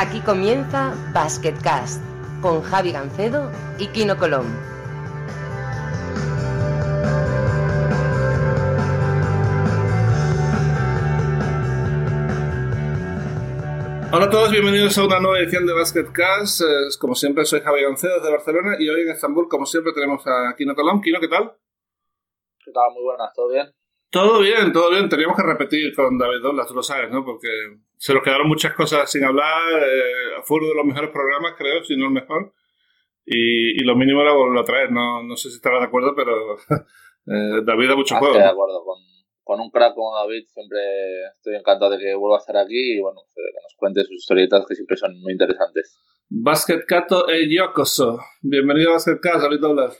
Aquí comienza Basketcast con Javi Gancedo y Kino Colón. Hola a todos, bienvenidos a una nueva edición de Basketcast. Como siempre, soy Javi Gancedo de Barcelona y hoy en Estambul, como siempre, tenemos a Kino Colón. Kino, ¿qué tal? ¿Qué tal? Muy buenas, ¿todo bien? Todo bien, todo bien. Teníamos que repetir con David Doblas, tú lo sabes, ¿no? Porque se nos quedaron muchas cosas sin hablar. eh, fue uno de los mejores programas, creo, si no el mejor. Y, y lo mínimo era volverlo a traer. No, no sé si estarás de acuerdo, pero eh, David da mucho juego. estoy de acuerdo. Con, con un crack como David siempre estoy encantado de que vuelva a estar aquí y bueno, que nos cuente sus historietas que siempre son muy interesantes. Basket Kato e Yokoso. Bienvenido a Basket Cast, David Doblas.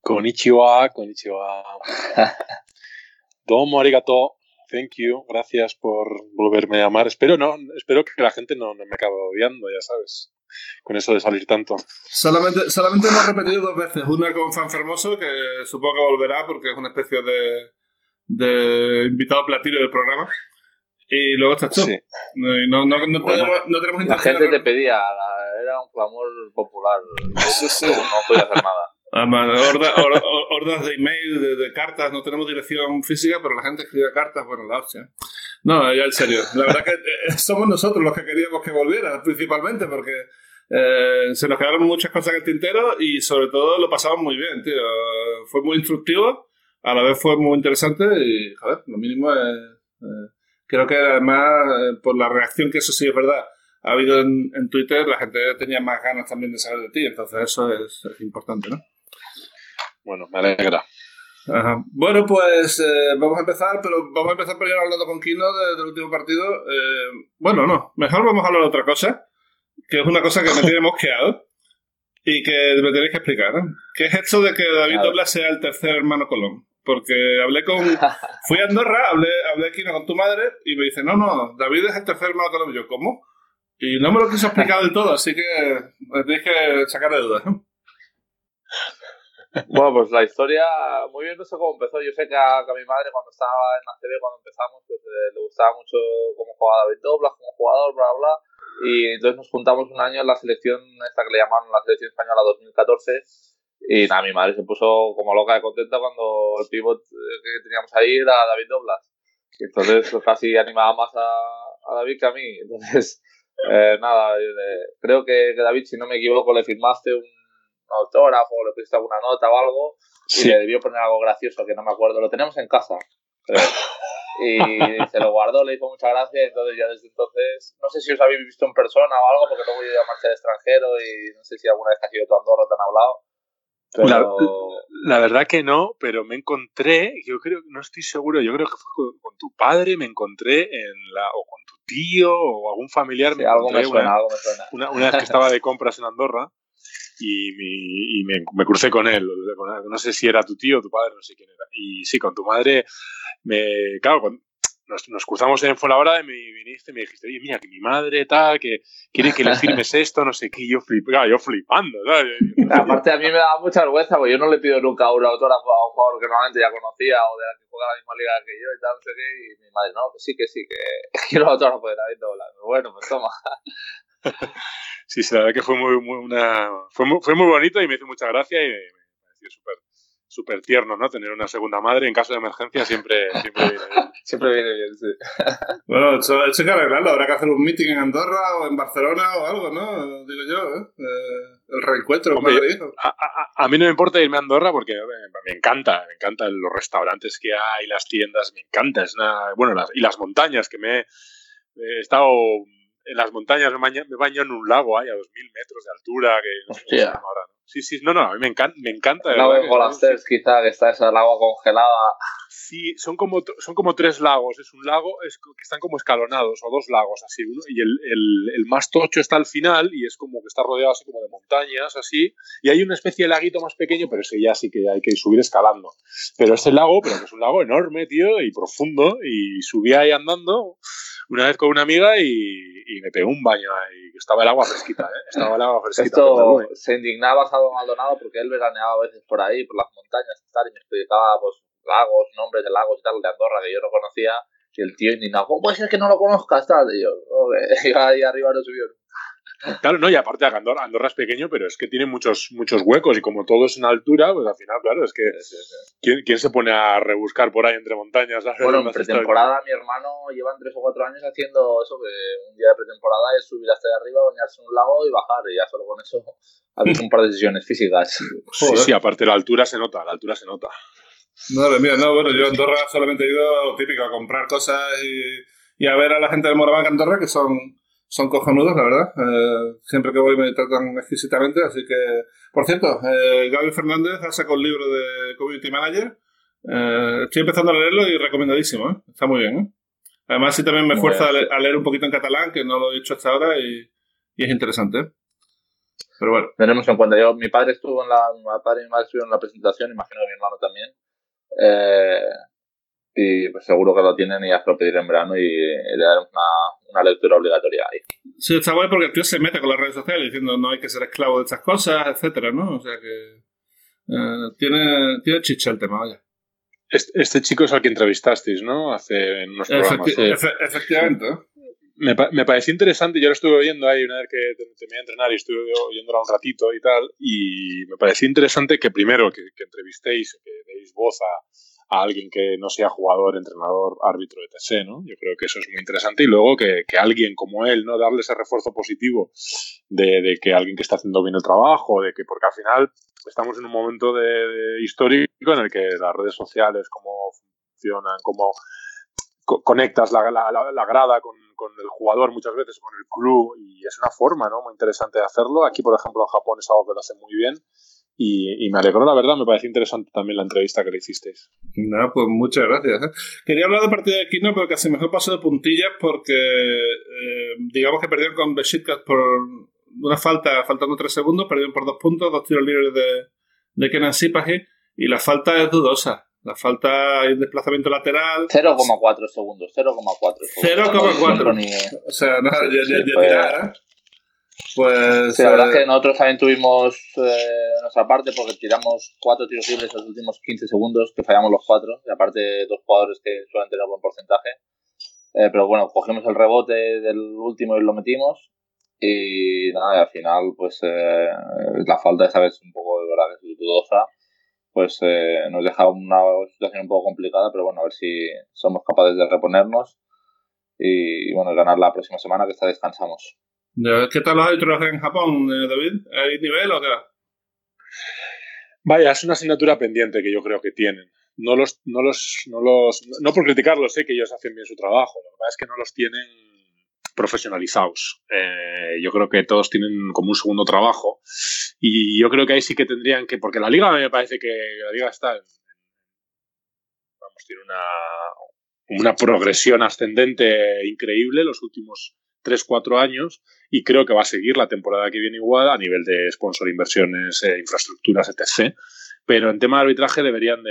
Konnichiwa, konnichiwa. Domo arigato. Thank you. Gracias por volverme a llamar. Espero no, espero que la gente no, no me acabe odiando, ya sabes. Con eso de salir tanto. Solamente, solamente hemos repetido dos veces. Una con Fanfermoso, que supongo que volverá porque es una especie de, de invitado platino del programa. Y luego estás tú. Sí. No, no, no, Bueno. tenemos, no tenemos La gente te pedía, era un clamor popular. Sí, sí. No, no podía hacer nada. Además, horda- hor- hor- hordas de email, de, de cartas, no tenemos dirección física, pero la gente escribe cartas, bueno, la hostia. No, ya en serio. La verdad que eh, somos nosotros los que queríamos que volviera, principalmente, porque eh, se nos quedaron muchas cosas en el tintero y sobre todo lo pasamos muy bien, tío. Fue muy instructivo, a la vez fue muy interesante y, joder, lo mínimo es... eh, creo que además, eh, por la reacción que eso sí es verdad, ha habido en, Twitter, la gente tenía más ganas también de saber de ti, entonces eso es- es importante, ¿no? Bueno, me alegra. Ajá. Bueno, pues eh, vamos a empezar, pero vamos a empezar primero hablando con Kino de- del último partido. Eh, bueno, no, mejor vamos a hablar de otra cosa, que es una cosa que me tiene mosqueado y que me tenéis que explicar. ¿no? ¿Qué es esto de que David A ver. Doblas sea el tercer hermano Colón? Porque hablé con. Fui a Andorra, hablé, hablé Kino con tu madre y me dice: No, no, David es el tercer hermano Colón. Y yo, ¿cómo? Y no me lo quiso explicar del todo, así que me tenéis que sacar de dudas. ¿no? Bueno, pues la historia, muy bien, no sé cómo empezó. Yo sé que a, que a mi madre cuando estaba en la TV, cuando empezamos, pues eh, le gustaba mucho cómo jugaba David Doblas como jugador, bla, bla. Y entonces nos juntamos un año en la selección, esta que le llamaron la selección española 2014. Y nada, mi madre se puso como loca de contenta cuando el pivot eh, que teníamos ahí era David Doblas. Entonces pues, casi animaba más a, a David que a mí. Entonces, eh, nada, eh, creo que, que David, si no me equivoco, le firmaste un autógrafo, le pusiste alguna nota o algo y Sí. le debió poner algo gracioso que no me acuerdo. Lo tenemos en casa. creo. Y se lo guardó, le hizo mucha gracia. y Entonces, ya desde entonces, no sé si os habéis visto en persona o algo, porque luego yo a marchar al extranjero y no sé si alguna vez has ido a Andorra o te han hablado. Pero La verdad que no, pero me encontré, yo creo, no estoy seguro, yo creo que fue con, con tu padre, me encontré en la, o con tu tío, o algún familiar, sí, me algo me encontré suena, una, algo me suena. una, una vez que estaba de compras en Andorra y, mi- y me, me crucé con él. con- No sé si era tu tío o tu padre, no sé quién era. Y sí, con tu madre, me, claro, con- nos, nos cruzamos en Fuenlabrada y me viniste y me dijiste, oye, mira, que mi madre tal, que quiere que le firmes esto, no sé qué, y yo, flip, claro, yo flipando, ¿sabes? Aparte, a mí me daba mucha vergüenza, porque yo no le pido nunca un autógrafo a un jugador que normalmente ya conocía o de la que juega la misma liga que yo y tal, no sé qué. Y mi madre, no, que sí, que sí, que quiero autógrafo de David Doblas. Bueno, pues toma. Sí, sí, la verdad que fue muy, muy una, fue muy, fue muy bonito y me hizo mucha gracia y me, pareció súper súper tierno, ¿no? Tener una segunda madre en caso de emergencia siempre, siempre viene bien. Siempre viene bien, sí. Bueno, eso, eso hay que arreglarlo. Habrá que hacer un meeting en Andorra o en Barcelona o algo, ¿no? Digo yo, ¿eh? Eh, el reencuentro, Hombre, madre hijo. A, a- a mí no me importa irme a Andorra porque me, me encanta, me encantan los restaurantes que hay, las tiendas, me encanta. Es una, bueno, las, y las montañas, que me he estado en las montañas, me baño, me baño en un lago ahí a 2.000 metros de altura. Que, no Hostia. llama ahora, ¿no? Sí, sí, no, no, a mí me encanta. Me encanta El lago de Golasters, quizá, que está esa el agua congelada. Sí, son como, son como tres lagos. Es un lago es que están como escalonados, o dos lagos así. Uno, y el, el, el más tocho está al final y es como que está rodeado así como de montañas, así. Y hay una especie de laguito más pequeño, pero ese ya sí que hay que subir escalando. Pero ese lago, pero que es un lago enorme, tío, y profundo. Y subí ahí andando una vez con una amiga y, y me pegué un baño ahí. Estaba el agua fresquita, ¿eh? Estaba el agua fresquita. Esto se indignaba Salvo Maldonado porque él veraneaba a veces por ahí, por las montañas y tal, y me explicaba pues, lagos, nombres de lagos y tal, de Andorra que yo no conocía. Y el tío indignado, ¿cómo puede ser que no lo conozcas? Tal? Y yo, "No, que iba ahí arriba no subió. Claro, no, y aparte Andorra, Andorra es pequeño, pero es que tiene muchos, muchos huecos y como todo es en altura, pues al final, claro, es que ¿quién, quién se pone a rebuscar por ahí entre montañas? Bueno, en pretemporada mi hermano llevan tres o cuatro años haciendo eso, que un día de pretemporada es subir hasta de arriba, bañarse en un lago y bajar, y ya solo con eso haces un par de sesiones físicas. Sí, sí, aparte la altura se nota, la altura se nota. No, mira, no, bueno, yo a Andorra solamente he ido típico a comprar cosas y, y a ver a la gente de Morabanca Andorra, que son son cojonudos, la verdad. Eh, siempre que voy me tratan exquisitamente, así que... Por cierto, eh, Gaby Fernández ha sacado el libro de Community Manager. Eh, estoy empezando a leerlo y recomendadísimo, ¿eh? Está muy bien, ¿eh? Además, sí también me fuerza a, leer un poquito en catalán, que no lo he hecho hasta ahora, y, y es interesante. Pero bueno. Tenemos en cuenta. Yo, mi padre estuvo en la... Mi padre y mi madre estuvieron en la presentación, imagino que mi hermano también. Eh, y pues seguro que lo tienen y ya se lo pediré en verano y le daremos una, una, lectura obligatoria ahí. Sí, está guay porque el tío se mete con las redes sociales diciendo no hay que ser esclavo de estas cosas, etcétera, ¿no? O sea que eh, tiene, tiene chicha el tema, vaya. Este, este, chico es al que entrevistasteis, ¿no? Hace unos programas. efectivamente. Me, me, pareció interesante, yo lo estuve oyendo ahí una vez que terminé de entrenar y estuve oyéndola un ratito y tal, y me pareció interesante que primero que, que entrevistéis, que voz a, alguien que no sea jugador, entrenador, árbitro, etc. ¿no? Yo creo que eso es muy interesante y luego que, alguien como él, ¿no? Darle ese refuerzo positivo de, de, que alguien que está haciendo bien el trabajo, de que porque al final estamos en un momento de, histórico en el que las redes sociales, cómo funcionan, cómo conectas la, grada con, con, el jugador muchas veces, con el club, y es una forma ¿no? muy interesante de hacerlo. Aquí, por ejemplo, en Japón es algo que lo hace muy bien y, me alegró, la verdad, me pareció interesante también la entrevista que le hicisteis. Nada, pues muchas gracias. ¿eh? Quería hablar de partida de Kino, pero casi mejor paso de puntillas porque eh, digamos que perdieron con Besiktas por una falta, faltando tres segundos, perdieron por dos puntos, dos tiros libres de, de Kenan Sipahi, y la falta es dudosa. La falta hay un desplazamiento lateral. 0,4 segundos, 0,4 0,4. O sea, nada, ya, ya, ya tirar, ¿eh? Pues. Sí, la verdad es que eh, nosotros también tuvimos eh, nuestra parte porque tiramos cuatro tiros libres en los últimos 15 segundos, que fallamos los cuatro, y aparte dos jugadores que suelen tener buen porcentaje. Eh, pero bueno, cogimos el rebote del último y lo metimos. Y nada, y al final, pues eh, la falta esa vez un poco de verdad que es dudosa. Pues eh, nos deja una situación un poco complicada, pero bueno, a ver si somos capaces de reponernos y, y bueno, ganar la próxima semana que esta descansamos. ¿Qué tal los árbitros en Japón, eh, David? ¿Hay nivel o qué? Vaya, es una asignatura pendiente que yo creo que tienen. No los, no los, no los, no por criticarlos, sé que ellos hacen bien su trabajo. Que pasa es que no los tienen profesionalizados. Eh, yo creo que todos tienen como un segundo trabajo y yo creo que ahí sí que tendrían que, porque la liga me parece que la liga está, vamos, tiene una, una progresión ascendente increíble los últimos 3-4 años y creo que va a seguir la temporada que viene igual a nivel de sponsor, inversiones, eh, infraestructuras, etc. Pero en tema de arbitraje deberían de,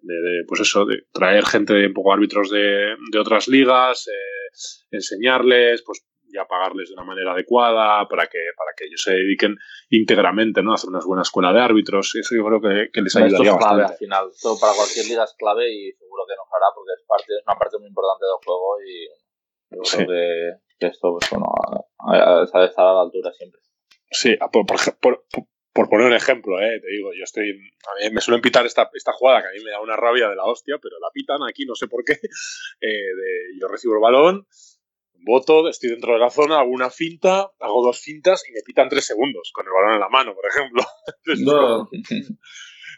de, de, pues eso, de traer gente, un poco árbitros de, de otras ligas, eh, enseñarles, pues ya pagarles de una manera adecuada para que, para que ellos se dediquen íntegramente ¿no? a hacer una buena escuela de árbitros. Eso yo creo que, que les ayudaría Esto es clave, bastante. al final. Todo para cualquier liga es clave y seguro que nos hará porque es, parte, es una parte muy importante del juego y yo creo Sí. que, que esto pues, bueno, estar a la altura siempre. Sí, por, por, por, por poner un ejemplo, eh, te digo, yo estoy. A mí me suelen pitar esta, esta jugada que a mí me da una rabia de la hostia, pero la pitan aquí, no sé por qué. Eh, de, yo recibo el balón, voto, estoy dentro de la zona, hago una finta, hago dos fintas y me pitan tres segundos con el balón en la mano, por ejemplo. Entonces, No.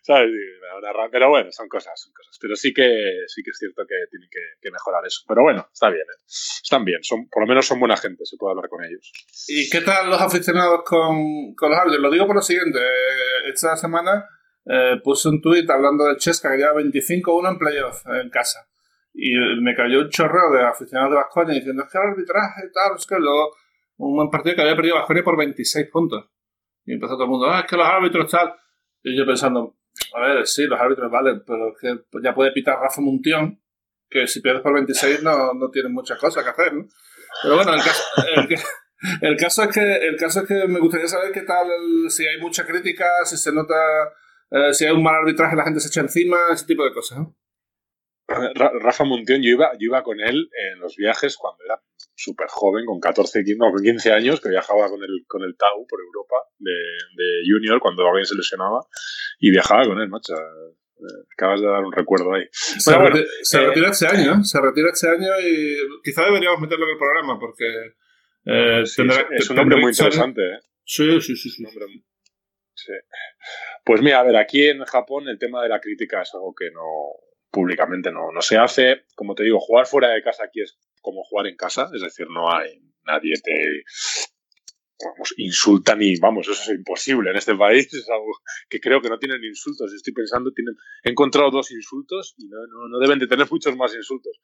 Pero bueno, son cosas, son cosas. Pero sí que, sí que es cierto que tienen que, mejorar eso. Pero bueno, está bien, ¿eh? Están bien, son, por lo menos son buena gente, se puede hablar con ellos. ¿Y qué tal los aficionados con, con los árbitros? Lo digo por lo siguiente. eh, Esta semana eh, puse un tuit hablando del Chesca que lleva 25-1 en playoff en casa. Y me cayó un chorreo de aficionados de Vasconia diciendo es que el arbitraje tal, es que luego un buen partido que había perdido Vasconia por 26 puntos. Y empezó todo el mundo, ah, es que los árbitros tal. Y yo pensando, a ver, sí, los árbitros valen, pero es que ya puede pitar Rafa Muntión, que si pierdes por 26 no, no tienes muchas cosas que hacer, ¿no? Pero bueno, el caso, el, caso es que el caso es que me gustaría saber qué tal, si hay mucha crítica, si se nota, eh, si hay un mal arbitraje, la gente se echa encima, ese tipo de cosas. ¿no? Rafa Montión, yo iba, yo iba con él en los viajes cuando era súper joven, con 14, no, con 15 años, que viajaba con el, con el Tau por Europa de, de Junior cuando alguien se lesionaba y viajaba con él, macho. Eh, acabas de dar un recuerdo ahí. Se, se eh, retira este año, se retira este año y quizá deberíamos meterlo en el programa porque eh, es un hombre muy interesante. ¿eh? Sí, sí, sí. sí. sí. Pues mira, a ver, aquí en Japón el tema de la crítica es algo que no públicamente no, no se hace. Como te digo, jugar fuera de casa aquí es como jugar en casa, es decir, no hay nadie te vamos, insultan y vamos, eso es imposible en este país, es algo que creo que no tienen insultos, estoy pensando, tienen, he encontrado dos insultos y no, no, deben de tener muchos más insultos.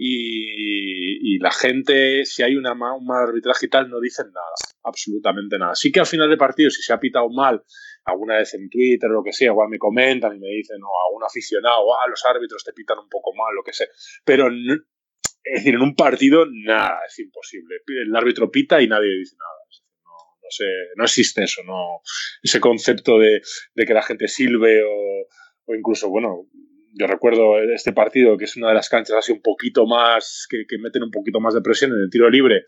Y, la gente, si hay una, un mal arbitraje y tal, no dicen nada, absolutamente nada. Sí que al final de partido, si se ha pitado mal, alguna vez en Twitter o lo que sea, igual me comentan y me dicen, o a un aficionado, ah, los árbitros te pitan un poco mal, lo que sea. Pero es decir, en un partido nada, es imposible. El árbitro pita y nadie dice nada. No, no, sé, no existe eso, no ese concepto de, de que la gente silbe o, o, incluso, bueno, yo recuerdo este partido que es una de las canchas así un poquito más, que, que meten un poquito más de presión en el tiro libre.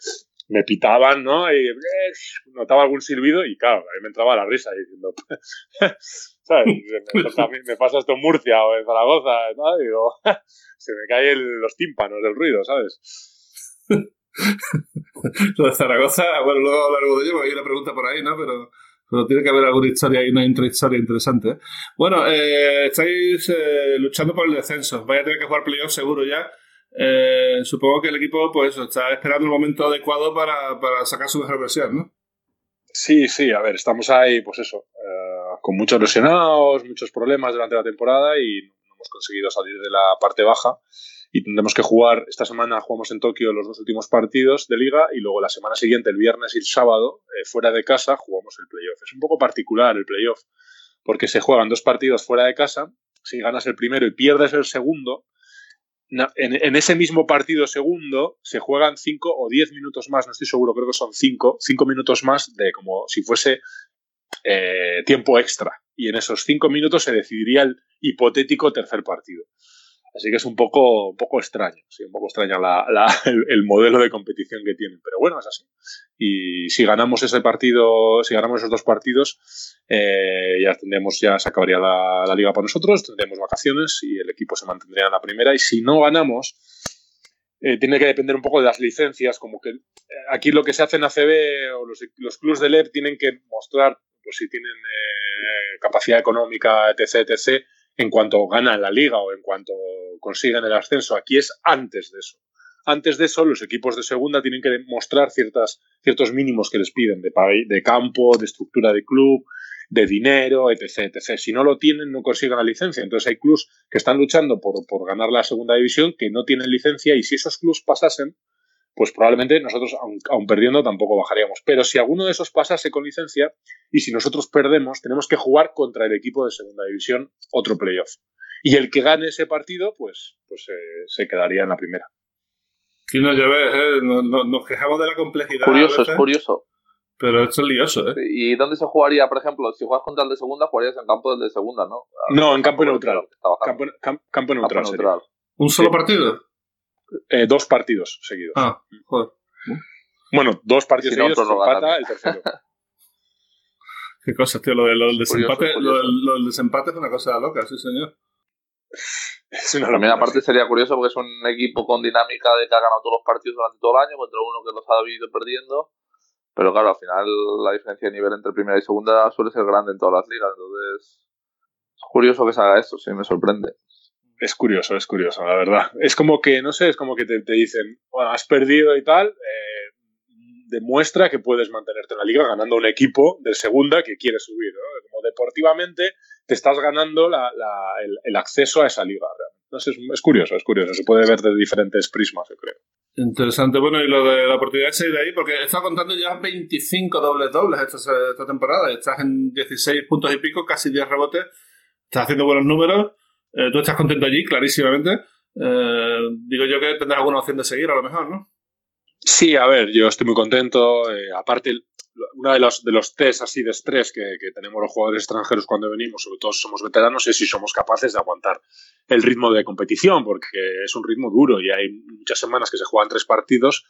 Me pitaban, ¿no? Y notaba algún silbido y claro, a mí me entraba la risa diciendo, ¿sabes? Me, me, pasa esto en Murcia o en Zaragoza, ¿no? Digo, se me caen los tímpanos del ruido, ¿sabes? Lo de Zaragoza, bueno, luego largo de ello, hay una pregunta por ahí, ¿no? Pero, pero tiene que haber alguna historia ahí, una intrahistoria interesante. ¿eh? Bueno, eh, estáis eh, luchando por el descenso. Vais a tener que jugar playoff seguro ya. Eh, supongo que el equipo pues está esperando el momento adecuado para, para sacar su mejor versión, ¿no? Sí, sí, a ver, estamos ahí, pues eso, eh, con muchos lesionados, muchos problemas durante la temporada y no hemos conseguido salir de la parte baja y tendremos que jugar, esta semana jugamos en Tokio los dos últimos partidos de liga y luego la semana siguiente, el viernes y el sábado, eh, fuera de casa, jugamos el playoff. Es un poco particular el playoff porque se juegan dos partidos fuera de casa, si ganas el primero y pierdes el segundo, en, ese mismo partido segundo se juegan cinco o diez minutos más, no estoy seguro, creo que son cinco, cinco minutos más de como si fuese eh, tiempo extra. Y en esos cinco minutos se decidiría el hipotético tercer partido. Así que es un poco, un poco extraño, un poco extraña la, el, modelo de competición que tienen. Pero bueno, es así. Y si ganamos ese partido, si ganamos esos dos partidos, eh, ya tendremos, ya se acabaría la, la, liga para nosotros, tendremos vacaciones y el equipo se mantendría en la primera. Y si no ganamos, eh, tiene que depender un poco de las licencias, como que eh, aquí lo que se hace en ACB o los, los clubes de LEP tienen que mostrar pues si tienen eh, capacidad económica, etc., etc., en cuanto ganan la liga o en cuanto consiguen el ascenso. Aquí es antes de eso. Antes de eso, los equipos de segunda tienen que demostrar ciertas, ciertos mínimos que les piden de, de campo, de estructura de club, de dinero, etc, etc. Si no lo tienen, no consiguen la licencia. Entonces hay clubs que están luchando por, por ganar la segunda división que no tienen licencia y si esos clubs pasasen, pues probablemente nosotros, aun, perdiendo, tampoco bajaríamos. Pero si alguno de esos pasase con licencia y si nosotros perdemos, tenemos que jugar contra el equipo de segunda división otro playoff. Y el que gane ese partido, pues, pues eh, se quedaría en la primera. Sí, no, ya ves, eh, nos quejamos de la complejidad. Curioso, es curioso. Pero esto es lioso, ¿eh? ¿Y dónde se jugaría, por ejemplo, si juegas contra el de segunda, jugarías en campo del de segunda, ¿no? No, en campo neutral. Campo, campo, neutral. ¿Un solo partido? Eh, dos partidos seguidos. Ah, joder. Bueno, dos partidos seguidos, empata el tercero. Qué cosa, tío, lo, del desempate, Lo, del, desempate es una cosa loca, sí, señor. Es una También aparte sería curioso porque es un equipo con dinámica de que ha ganado todos los partidos durante todo el año contra uno que los ha ido perdiendo. Pero claro, al final la diferencia de nivel entre primera y segunda suele ser grande en todas las ligas. Entonces, es curioso que se haga esto, sí, me sorprende es curioso, es curioso, la verdad. Es como que, no sé, es como que te, dicen, bueno, has perdido y tal, eh, demuestra que puedes mantenerte en la liga ganando un equipo de segunda que quiere subir, ¿no? Como deportivamente te estás ganando el, acceso a esa liga, No sé, es, curioso, es curioso, se puede ver de diferentes prismas, yo creo. Interesante, bueno, y lo de la oportunidad de salir de ahí, porque está contando ya 25 dobles dobles esta, esta temporada, estás en 16 puntos y pico, casi 10 rebotes, estás haciendo buenos números, eh, tú estás contento allí, clarísimamente. Eh, digo yo que tendrás alguna opción de seguir, a lo mejor, ¿no? Sí, a ver, yo estoy muy contento. Eh, aparte, una de los, de los test así de estrés que, que, tenemos los jugadores extranjeros cuando venimos, sobre todo si somos veteranos, es si somos capaces de aguantar el ritmo de competición, porque es un ritmo duro y hay muchas semanas que se juegan tres partidos,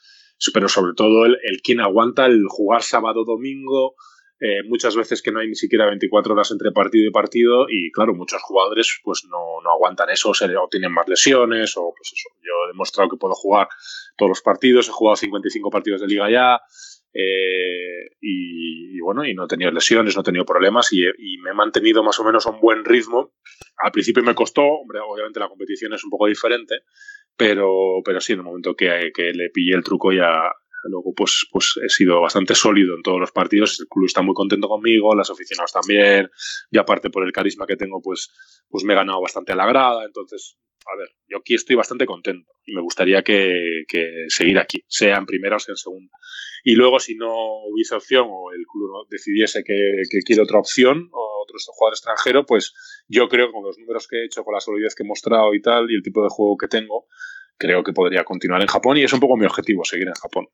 pero sobre todo el, el quien aguanta el jugar sábado-domingo, eh, muchas veces que no hay ni siquiera 24 horas entre partido y partido y claro, muchos jugadores pues no, no aguantan eso o, tienen más lesiones o pues eso. Yo he demostrado que puedo jugar todos los partidos, he jugado 55 partidos de liga ya eh, y, bueno, y no he tenido lesiones, no he tenido problemas y, y, me he mantenido más o menos a un buen ritmo. Al principio me costó, hombre, obviamente la competición es un poco diferente, pero, pero sí, en el momento que, que le pillé el truco ya, Luego, pues, pues he sido bastante sólido en todos los partidos. El club está muy contento conmigo, las aficionados también. Y aparte por el carisma que tengo, pues, pues me he ganado bastante a la grada. Entonces, a ver, yo aquí estoy bastante contento y me gustaría que, que seguir aquí, sea en primera o sea en segunda. Y luego, si no hubiese opción o el club decidiese que, que quiere otra opción o otro jugador extranjero, pues yo creo que con los números que he hecho, con la solidez que he mostrado y tal, y el tipo de juego que tengo, creo que podría continuar en Japón y es un poco mi objetivo, seguir en Japón.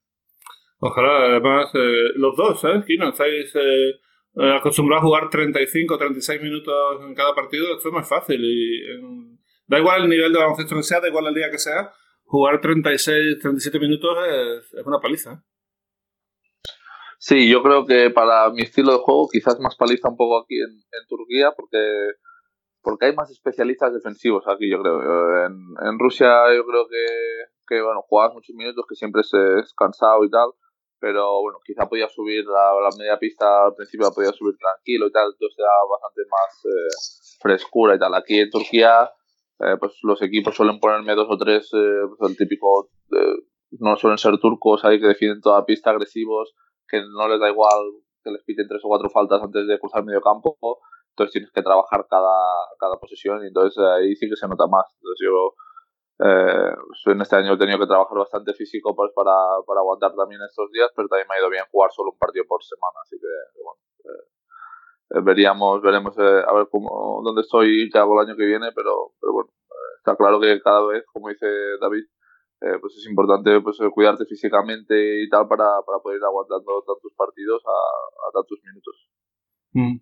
Ojalá, además, eh, los dos, ¿sabes? Kino, estáis eh, eh acostumbrados a jugar 35 o 36 minutos en cada partido, esto es más fácil. Y en, da igual el nivel de baloncesto que sea, da igual el día que sea, jugar 36, 37 minutos es, es una paliza. Sí, yo creo que para mi estilo de juego quizás más paliza un poco aquí en, Turquía porque porque hay más especialistas defensivos aquí, yo creo. En, Rusia yo creo que, que, bueno, juegas muchos minutos, que siempre es cansado y tal, pero bueno, quizá podía subir la, la, media pista al principio, podía subir tranquilo y tal, entonces era bastante más eh, frescura y tal. Aquí en Turquía, eh, pues los equipos suelen ponerme dos o tres, eh, pues el típico, no suelen ser turcos ahí que defienden toda la pista, agresivos, que no les da igual que les piten tres o cuatro faltas antes de cruzar medio campo entonces tienes que trabajar cada, cada posición y entonces ahí sí que se nota más. Entonces yo eh, en este año he tenido que trabajar bastante físico pues, para, para aguantar también estos días, pero también me ha ido bien jugar solo un partido por semana, así que bueno, eh, veríamos, veremos eh, a ver cómo, dónde estoy y qué hago el año que viene, pero, pero bueno, eh, está claro que cada vez, como dice David, eh, pues es importante pues cuidarte físicamente y tal para, para poder ir aguantando tantos partidos a, tantos minutos. Mm.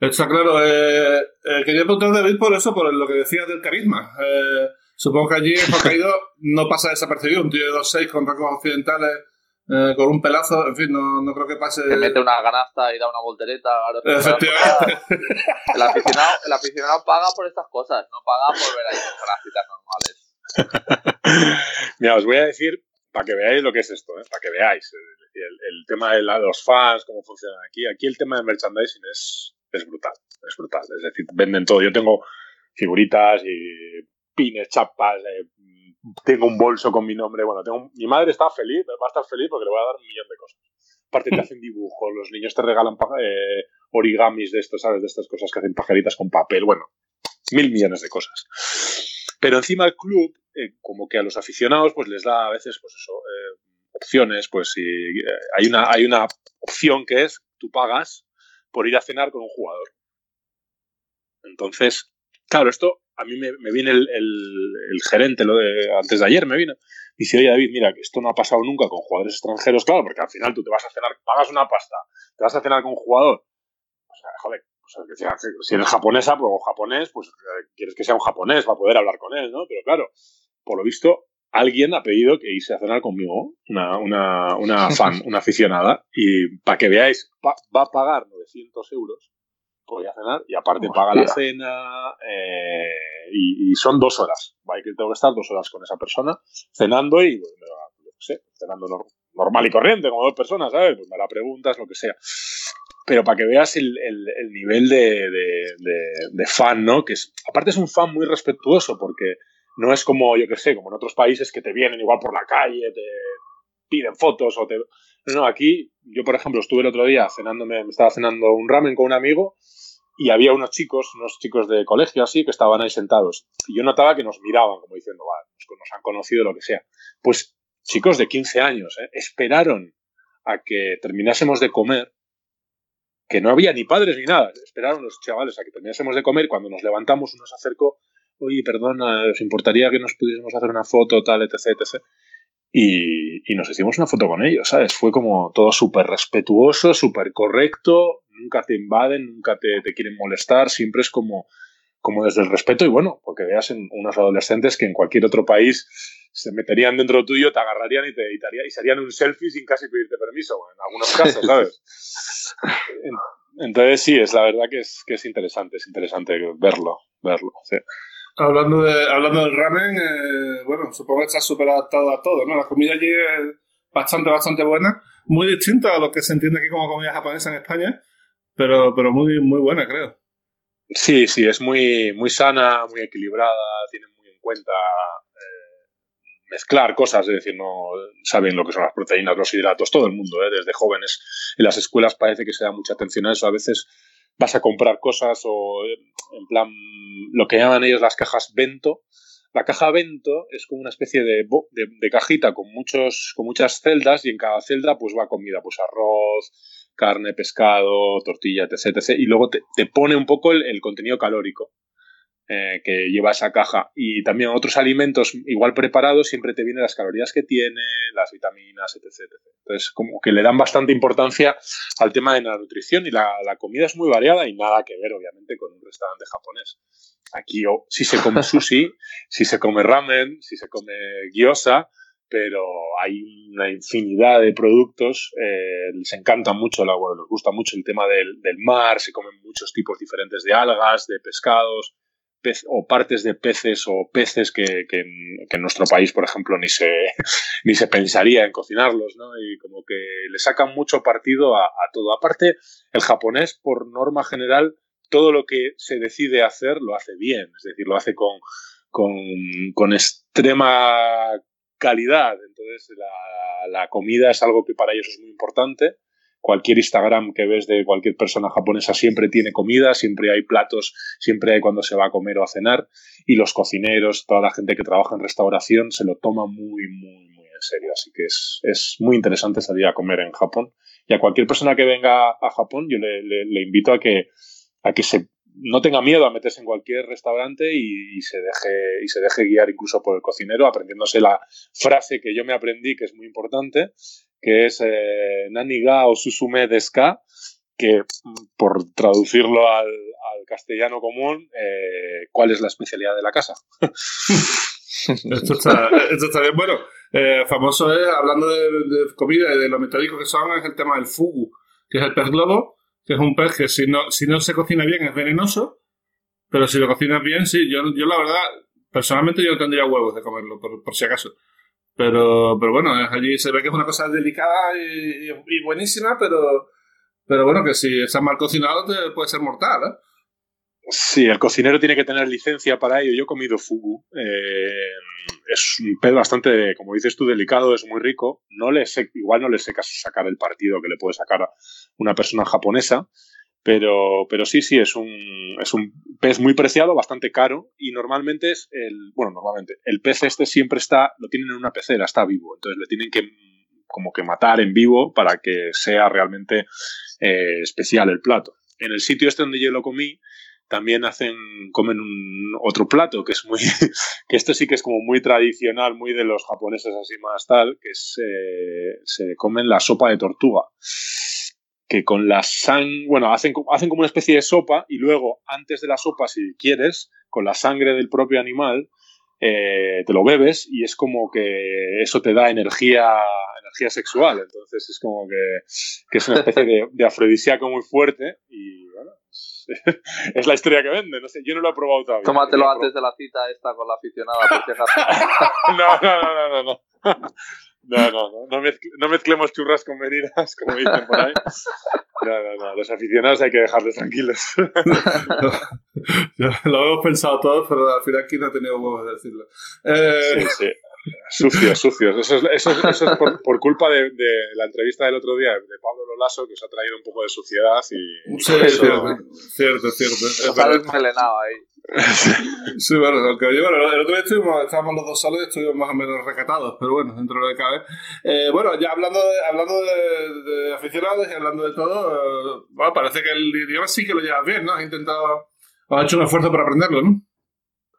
Está claro. Eh, eh, quería preguntar David por eso, por lo que decías del carisma. Eh, supongo que allí en Hokkaido no pasa desapercibido. Un tío de 2-6 con rasgos occidentales, eh, con un pelazo, en fin, no, no creo que pase. Que mete una ganasta y da una voltereta. Efectivamente. El aficionado, el aficionado paga por estas cosas, no paga por ver ahí ganancitas normales. Mira, os voy a decir para que veáis lo que es esto, ¿eh? para que veáis el, el, tema de los fans, cómo funciona aquí. Aquí el tema de merchandising es, es brutal, es brutal. Es decir, venden todo. Yo tengo figuritas y pines, chapas, eh, tengo un bolso con mi nombre. Bueno, tengo, mi madre está feliz, va a estar feliz porque le voy a dar un millón de cosas. Aparte te hacen dibujos, los niños te regalan eh, origamis de estos, ¿sabes? De estas cosas que hacen pajaritas con papel, bueno, mil millones de cosas. Pero encima el club, eh, como que a los aficionados, pues les da a veces, pues eso, eh, opciones, pues si hay una, hay una opción que es, tú pagas por ir a cenar con un jugador. Entonces, claro, esto a mí me, me viene el, el, el, gerente, lo de antes de ayer me vino, y dice, oye David, mira, que esto no ha pasado nunca con jugadores extranjeros, claro, porque al final tú te vas a cenar, pagas una pasta, te vas a cenar con un jugador. O sea, joder, o sea, si eres japonesa pues, o japonés, pues eh, quieres que sea un japonés para poder hablar con él, ¿no? Pero claro, por lo visto, alguien ha pedido que irse a cenar conmigo, una, una, una fan, una aficionada, y para que veáis, va, va, a pagar 900 euros por ir a cenar, y aparte Hostia. paga la cena, eh, y, y, son dos horas, ¿vale? Que tengo que estar dos horas con esa persona, cenando y, bueno, no sé, cenando normal y corriente, como dos personas, ¿sabes? Pues me la preguntas, lo que sea. Pero para que veas el, el, el nivel de, de, de, de, fan, ¿no? Que es, aparte es un fan muy respetuoso, porque no es como, yo que sé, como en otros países que te vienen igual por la calle, te piden fotos o te... No, aquí, yo por ejemplo estuve el otro día cenándome, me estaba cenando un ramen con un amigo y había unos chicos, unos chicos de colegio así, que estaban ahí sentados. Y yo notaba que nos miraban como diciendo, vale, nos han conocido lo que sea. Pues chicos de 15 años, ¿eh? esperaron a que terminásemos de comer, que no había ni padres ni nada, esperaron los chavales a que terminásemos de comer, cuando nos levantamos uno se acercó oye, perdona, ¿os importaría que nos pudiésemos hacer una foto, tal, etc, etc? Y, nos hicimos una foto con ellos, ¿sabes? Fue como todo súper respetuoso, súper correcto, nunca te invaden, nunca te, quieren molestar, siempre es como, como desde el respeto y bueno, porque veas en unos adolescentes que en cualquier otro país se meterían dentro tuyo, te agarrarían y te editarían y serían un selfie sin casi pedirte permiso, en algunos casos, ¿sabes? Entonces sí, es la verdad que es, que es interesante, es interesante verlo, verlo, sí. Hablando, de, hablando del ramen, eh, bueno, supongo que está súper adaptado a todo, ¿no? La comida allí es bastante, bastante buena, muy distinta a lo que se entiende aquí como comida japonesa en España, pero, pero muy, muy buena, creo. Sí, sí, es muy, muy sana, muy equilibrada, tiene muy en cuenta eh, mezclar cosas, es decir, no saben lo que son las proteínas, los hidratos, todo el mundo, ¿eh? desde jóvenes. En las escuelas parece que se da mucha atención a eso, a veces vas a comprar cosas o en plan lo que llaman ellos las cajas Bento. La caja Bento es como una especie de, de, cajita con, muchos, con muchas celdas y en cada celda pues va comida, pues arroz, carne, pescado, tortilla, etc. etc. y luego te, pone un poco el contenido calórico. Eh, que lleva esa caja. Y también otros alimentos igual preparados siempre te vienen las calorías que tiene, las vitaminas, etc, Entonces, como que le dan bastante importancia al tema de la nutrición y la, comida es muy variada y nada que ver, obviamente, con un restaurante japonés. Aquí si se come sushi, si se come ramen, si se come gyoza, pero hay una infinidad de productos. Eh, les encanta mucho, la, bueno, les gusta mucho el tema del, del mar, se comen muchos tipos diferentes de algas, de pescados o partes de peces o peces que, en, nuestro país, por ejemplo, ni se, ni se pensaría en cocinarlos, ¿no? Y como que le sacan mucho partido a, todo. Aparte, el japonés, por norma general, todo lo que se decide hacer lo hace bien, es decir, lo hace con, con, extrema calidad. Entonces, la, la comida es algo que para ellos es muy importante cualquier Instagram que ves de cualquier persona japonesa siempre tiene comida, siempre hay platos, siempre hay cuando se va a comer o a cenar y los cocineros, toda la gente que trabaja en restauración se lo toma muy, muy, muy en serio. Así que es, muy interesante salir a comer en Japón. Y a cualquier persona que venga a Japón yo le, invito a que, a que se no tenga miedo a meterse en cualquier restaurante y, se deje y se deje guiar incluso por el cocinero aprendiéndose la frase que yo me aprendí que es muy importante que es eh, Naniga o Susume Deska, que por traducirlo al, castellano común, eh, ¿cuál es la especialidad de la casa? esto, está, bien. Bueno, eh, famoso es, hablando de, comida y de lo metálico que son, es el tema del fugu, que es el pez globo, que es un pez que si no, si no se cocina bien es venenoso, pero si lo cocinas bien, sí. Yo, yo la verdad, personalmente yo no tendría huevos de comerlo, por si acaso. Pero, pero bueno, allí se ve que es una cosa delicada y, buenísima, pero, pero bueno, que si está mal cocinado puede ser mortal, ¿eh? Sí, el cocinero tiene que tener licencia para ello. Yo he comido fugu. Eh, es un pez bastante, como dices tú, delicado, es muy rico. No le sé, igual no le sé sacar el partido que le puede sacar una persona japonesa, pero, pero sí, sí, es un, es un pez muy preciado, bastante caro y normalmente es el, bueno, normalmente, el pez este siempre está, lo tienen en una pecera, está vivo, entonces le tienen que como que matar en vivo para que sea realmente eh, especial el plato. En el sitio este donde yo lo comí, también hacen, comen un otro plato que es muy, que esto sí que es como muy tradicional, muy de los japoneses así más tal, que es, eh, se comen la sopa de tortuga que con la sangre, bueno, hacen, hacen como una especie de sopa y luego, antes de la sopa, si quieres, con la sangre del propio animal, eh, te lo bebes y es como que eso te da energía, energía sexual. Entonces es como que, es una especie de, de, afrodisíaco muy fuerte y bueno, es, la historia que vende. No sé, yo no lo he probado todavía. Tómatelo antes de la cita esta con la aficionada. no, no, no, no, no. No, no, no, no, mezclemos churras con venidas, como dicen por ahí. No, no, no, los aficionados hay que dejarlos tranquilos. lo hemos pensado todos, pero al final aquí no tenido huevos de decirlo. Eh... Sí, sí. Sucios, sucios. Eso es, eso es, eso es por, por, culpa de, de, la entrevista del otro día de Pablo Lolaso, que os ha traído un poco de suciedad y... Sí, eso... cierto, cierto, cierto. Está desmelenado ahí. sí, bueno, aunque bueno, el otro día estuvimos, estábamos los dos solos y estuvimos más o menos recatados, pero bueno, dentro de lo que cabe. Eh, bueno, ya hablando de, hablando de, aficionados y hablando de todo, eh, bueno, parece que el idioma sí que lo llevas bien, ¿no? Has intentado, has hecho un esfuerzo por aprenderlo, ¿no?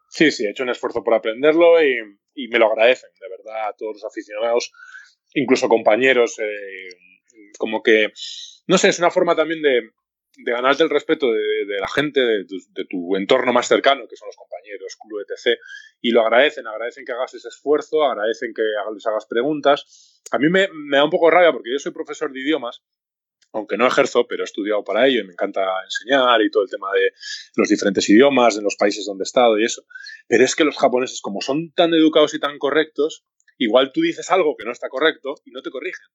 Sí, sí, he hecho un esfuerzo por aprenderlo y, y me lo agradecen, de verdad a todos los aficionados, incluso compañeros, eh, como que, no sé, es una forma también de, de ganarte el respeto de, la gente, de tu, entorno más cercano, que son los compañeros, club, etc. Y lo agradecen, agradecen que hagas ese esfuerzo, agradecen que les hagas preguntas. A mí me, me da un poco rabia porque yo soy profesor de idiomas aunque no ejerzo, pero he estudiado para ello y me encanta enseñar y todo el tema de los diferentes idiomas, de los países donde he estado y eso. Pero es que los japoneses, como son tan educados y tan correctos, igual tú dices algo que no está correcto y no te corrigen.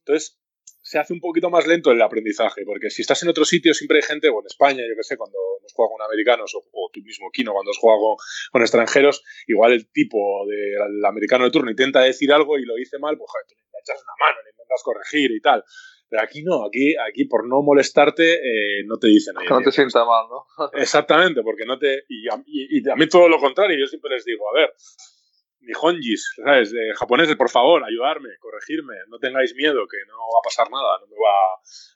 Entonces, se hace un poquito más lento el aprendizaje, porque si estás en otro sitio siempre hay gente, o en España, yo que sé, cuando hemos jugado con americanos, o, tú mismo, Kino, cuando has jugado con, extranjeros, igual el tipo del americano de turno intenta decir algo y lo dice mal, pues joder, le echas una mano, le intentas corregir y tal. Pero aquí no, aquí, aquí por no molestarte eh, no te dicen Que no te sienta mal, ¿no? Exactamente, porque no te... Y a, y a mí todo lo contrario, yo siempre les digo, a ver, Nihonjis, ¿sabes? Eh, japoneses, por favor, ayudarme, corregirme, no tengáis miedo, que no va a pasar nada, no me va,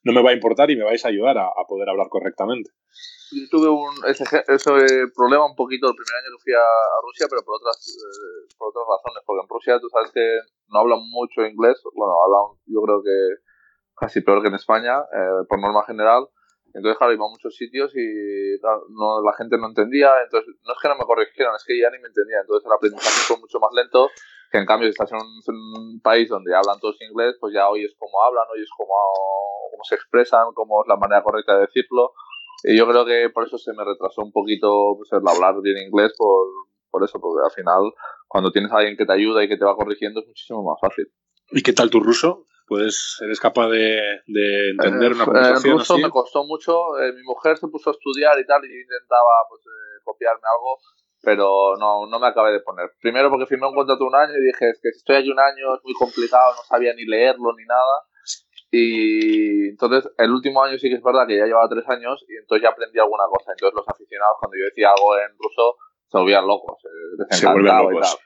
no me va a importar y me vais a ayudar a, poder hablar correctamente. Yo tuve un, ese, ese, problema un poquito el primer año que fui a, Rusia, pero por otras, eh, por otras razones, porque en Rusia tú sabes que no hablan mucho inglés, bueno, hablan yo creo que casi peor que en España, eh, por norma general, entonces, claro, iba a muchos sitios y no, la gente no entendía. Entonces, no es que no me corrigieran, es que ya ni me entendía. Entonces, el aprendizaje fue mucho más lento. Que en cambio, si estás en un, país donde hablan todos inglés, pues ya oyes cómo hablan, oyes cómo, cómo se expresan, cómo es la manera correcta de decirlo. Y yo creo que por eso se me retrasó un poquito pues, el hablar bien inglés, por, por eso, porque al final, cuando tienes a alguien que te ayuda y que te va corrigiendo, es muchísimo más fácil. ¿Y qué tal tu ruso? Puedes, ¿Eres capaz de, entender una conversación El ruso me costó mucho. Eh, mi mujer se puso a estudiar y tal, y intentaba pues, eh, copiarme algo, pero no, no me acabé de poner. Primero porque firmé un contrato un año y dije, es que si estoy aquí un año es muy complicado, no sabía ni leerlo ni nada. Y entonces el último año sí que es verdad que ya llevaba tres años y entonces ya aprendí alguna cosa. Entonces los aficionados cuando yo decía algo en ruso se volvían locos, eh, se vuelven locos.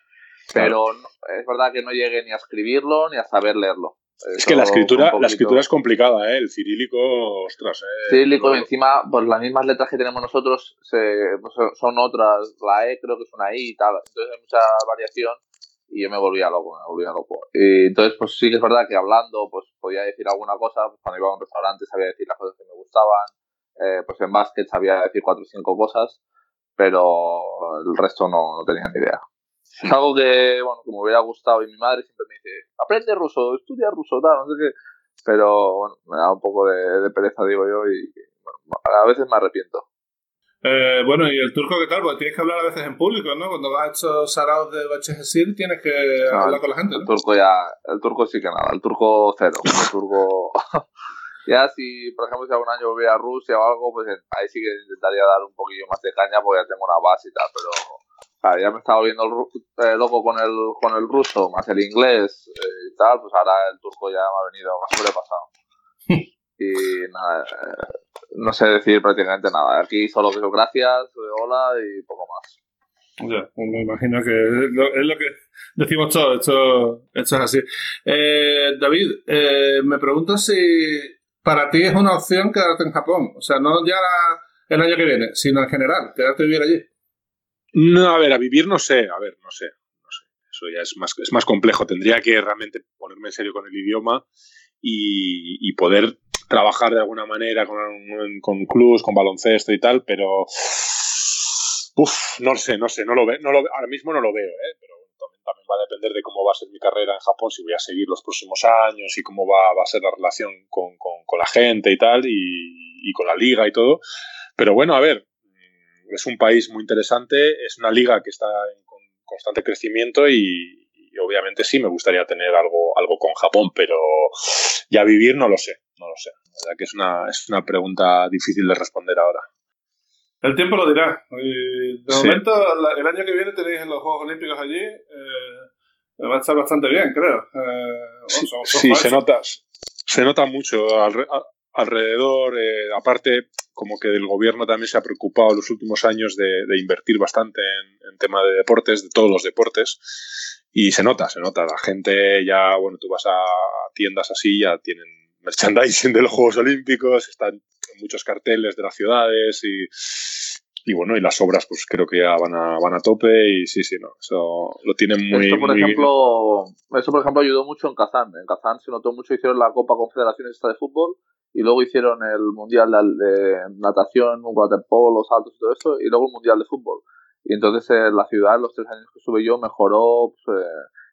Pero es verdad que no llegué ni a escribirlo ni a saber leerlo. Es que la escritura, la escritura es complicada, ¿eh? El cirílico, ostras. ¿eh? Cirílico, y encima, pues las mismas letras que tenemos nosotros se, pues, son otras. La E creo que es una I y tal. Entonces hay mucha variación y yo me volvía loco, me volvía loco. Y entonces, pues sí que es verdad que hablando, pues podía decir alguna cosa. Pues, cuando iba a un restaurante sabía decir las cosas que me gustaban. Eh, pues en básquet sabía decir cuatro o cinco cosas. Pero el resto no, no tenía ni idea. Es algo que, bueno, que me hubiera gustado y mi madre siempre me dice, aprende ruso, estudia ruso, tal, no sé qué. Pero, bueno, me da un poco de, pereza, digo yo, y a veces me arrepiento. Eh, bueno, ¿y el turco qué tal? Porque tienes que hablar a veces en público, ¿no? Cuando vas a estos saraos de Bachesir tienes que hablar con la gente, ¿no? El turco ya, el turco sí que nada, el turco cero, el turco... ya si, por ejemplo, si algún año volviera a Rusia o algo, pues ahí sí que intentaría dar un poquillo más de caña porque ya tengo una base y tal, pero ya me estaba volviendo eh, loco con el, con el ruso, más el inglés eh, y tal, pues ahora el turco ya me ha venido más sobrepasado. y nada, eh, no sé decir prácticamente nada. Aquí solo que gracias, hola y poco más. Ya, pues me imagino que es lo, que decimos todos, esto, esto es así. David, me pregunto si para ti es una opción quedarte en Japón, o sea, no ya el año que viene, sino en general, quedarte vivir allí. No, a ver, a vivir no sé, a ver, no sé, no sé. Eso ya es más, es más complejo. Tendría que realmente ponerme en serio con el idioma y, poder trabajar de alguna manera con, con clubs, con baloncesto y tal, pero Uf, no sé, no sé, no lo veo, no lo, ahora mismo no lo veo, ¿eh? pero también, va a depender de cómo va a ser mi carrera en Japón, si voy a seguir los próximos años y cómo va, a ser la relación con, la gente y tal, y, con la liga y todo. Pero bueno, a ver, es un país muy interesante, es una liga que está en constante crecimiento y, obviamente sí me gustaría tener algo, algo con Japón, pero ya vivir no lo sé, no lo sé. La verdad que es una, es una pregunta difícil de responder ahora. El tiempo lo dirá. De momento, el año que viene tenéis en los Juegos Olímpicos allí. Eh, va a estar bastante bien, creo. Eh, sí, se nota, se nota mucho alrededor. Eh, aparte, como que el gobierno también se ha preocupado en los últimos años de, invertir bastante en, tema de deportes, de todos los deportes, y se nota, se nota. La gente ya, bueno, tú vas a tiendas así, ya tienen merchandising de los Juegos Olímpicos, están muchos carteles de las ciudades y, y bueno, y las obras pues creo que ya van a, van a tope y sí, sí, no, eso lo tienen muy Esto, por muy- ejemplo, eso, por ejemplo, ayudó mucho en Kazán. En Kazán se notó mucho, hicieron la Copa Confederaciones esta de fútbol y luego hicieron el Mundial de, de natación, waterpolo, saltos y todo eso, y luego el Mundial de fútbol. Y entonces eh, la ciudad, en los tres años que estuve yo, mejoró pues, eh,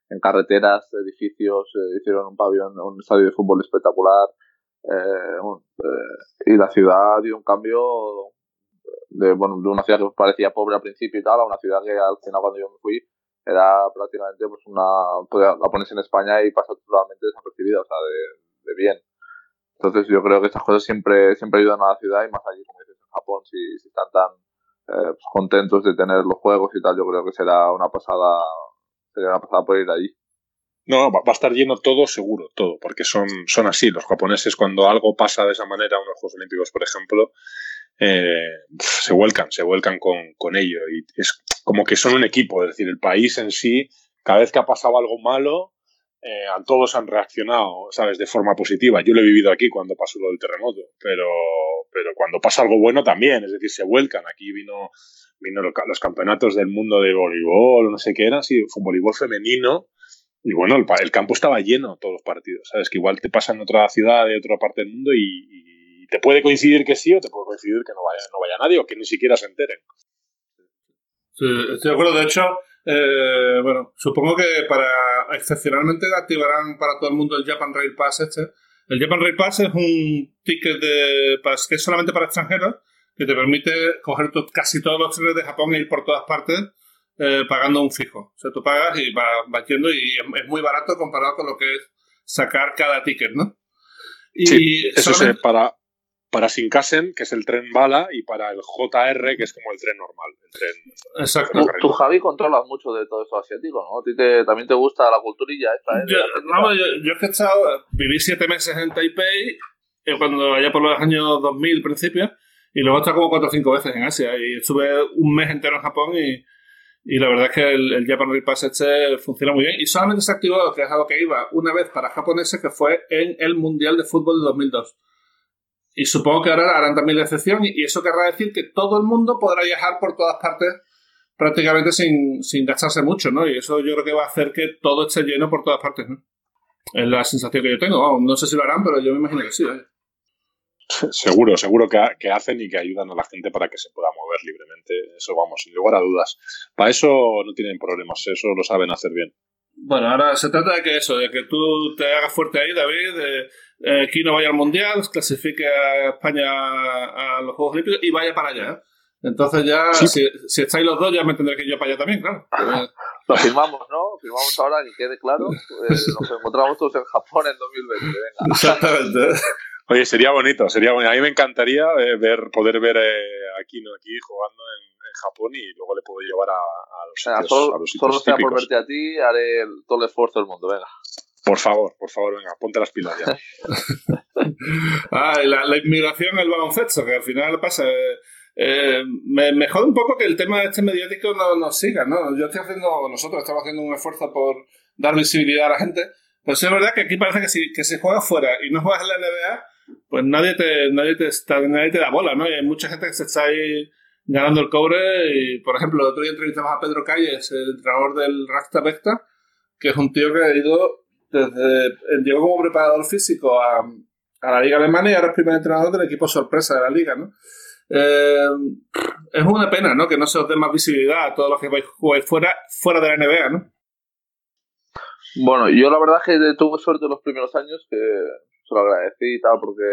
en carreteras, edificios, eh, hicieron un pabellón, un estadio de fútbol espectacular. un- y la ciudad dio un cambio de, bueno, de una ciudad que parecía pobre al principio y tal, a una ciudad que al final cuando yo me fui era prácticamente pues una la pones en España y pasa totalmente desapercibida, o sea, de, de bien. Entonces yo creo que estas cosas siempre siempre ayudan a la ciudad y más allí, como dices, en Japón, si, si están tan eh, pues, contentos de tener los juegos y tal, yo creo que será una pasada sería una pasada por ir allí. No, va a estar lleno todo seguro, todo, porque son, son así. Los japoneses, cuando algo pasa de esa manera, unos Juegos Olímpicos, por ejemplo, eh, se vuelcan, se vuelcan con, con ello. Y es como que son un equipo, es decir, el país en sí, cada vez que ha pasado algo malo, eh, todos han reaccionado, ¿sabes?, de forma positiva. Yo lo he vivido aquí cuando pasó lo del terremoto, pero, pero cuando pasa algo bueno también, es decir, se vuelcan. Aquí vino, vino lo- los campeonatos del mundo de voleibol, no sé qué eran, sí, fue voleibol femenino. Y bueno, el, campo estaba lleno todos los partidos, ¿sabes? Que igual te pasa en otra ciudad de otra parte del mundo y te puede coincidir que sí o te puede coincidir que no vaya, no vaya nadie o que ni siquiera se enteren. Sí, estoy de acuerdo. De hecho, eh, bueno, supongo que para excepcionalmente activarán para todo el mundo el Japan Rail Pass este. El Japan Rail Pass es un ticket de, que es solamente para extranjeros que te permite coger casi todos los trenes de Japón e ir por todas partes eh, pagando un fijo. O sea, tú pagas y vas, vas yendo y es, es muy barato comparado con lo que es sacar cada ticket, ¿no? Y Sí, Eso es para, para Shinkansen, que es el tren bala, y para el JR, que es como el tren normal. El tren, Exacto. Tú, tú, Javi, controlas mucho de todo eso asiático, ¿no? A ti te- también te gusta la culturilla esta, ¿eh? Yo, vamos, yo, yo que he estado, viví siete meses en Taipei, eh, cuando allá por los años 2000, principio, y luego he estado como cuatro o cinco veces en Asia, y estuve un mes entero en Japón, y, y la verdad es que el, el Japan Rail Pass este funciona muy bien, y solamente se activó, que es algo que iba una vez para japoneses, que fue en el Mundial de Fútbol de 2002. Y supongo que ahora harán también la excepción, y, eso querrá decir que todo el mundo podrá viajar por todas partes prácticamente sin, sin gastarse mucho, ¿no? Y eso yo creo que va a hacer que todo esté lleno por todas partes, ¿no? Es la sensación que yo tengo. Vamos, no sé si lo harán, pero yo me imagino que sí. ¿eh? seguro, seguro que, ha- que hacen y que ayudan a la gente para que se pueda mover libremente. Eso vamos, sin lugar a dudas. Para eso no tienen problemas, eso lo saben hacer bien. Bueno, ahora se trata de que eso, de que tú te hagas fuerte ahí, David, de eh, que no vaya al Mundial, clasifique a España a, los Juegos Olímpicos y vaya para allá. ¿eh? Entonces ya, Sí. si, si estáis los dos, ya me tendré que ir yo para allá también, claro. Lo firmamos, ¿no? Firmamos ahora, que quede claro. Eh, nos encontramos todos en Japón en 2020. Venga. Exactamente. Oye, sería bonito, sería bonito. A mí me encantaría eh, ver, poder ver eh, a Kino aquí jugando en, en Japón y luego le puedo llevar a, a los Venga, sitios, solo, a los sitios solo sea por verte a ti, haré el- todo el esfuerzo del mundo. Venga. Por favor, por favor, venga, ponte las pilas ya. Ah, la, la inmigración al baloncesto, que al final pasa. eh, eh, me, jode un poco que el tema este mediático no nos siga, ¿no? Yo estoy haciendo, nosotros estamos haciendo un esfuerzo por dar visibilidad a la gente, pero sí es verdad que aquí parece que si, que si juegas fuera y no juegas en la NBA, pues nadie te, nadie te, está, nadie te da bola, ¿no? Y hay mucha gente que se está ahí ganando el cobre y, por ejemplo, el otro día entrevistamos a Pedro Calles, el entrenador del Rakta Vecta, que es un tío que ha ido desde, llegó como preparador físico a, la Liga Alemana y ahora es primer entrenador del equipo sorpresa de la Liga, ¿no? Eh, es una pena, ¿no? Que no se os dé más visibilidad a todos los que jugáis fuera, fuera de la NBA, ¿no? Bueno, yo la verdad que tuve suerte los primeros años, que se lo agradecí y tal, porque,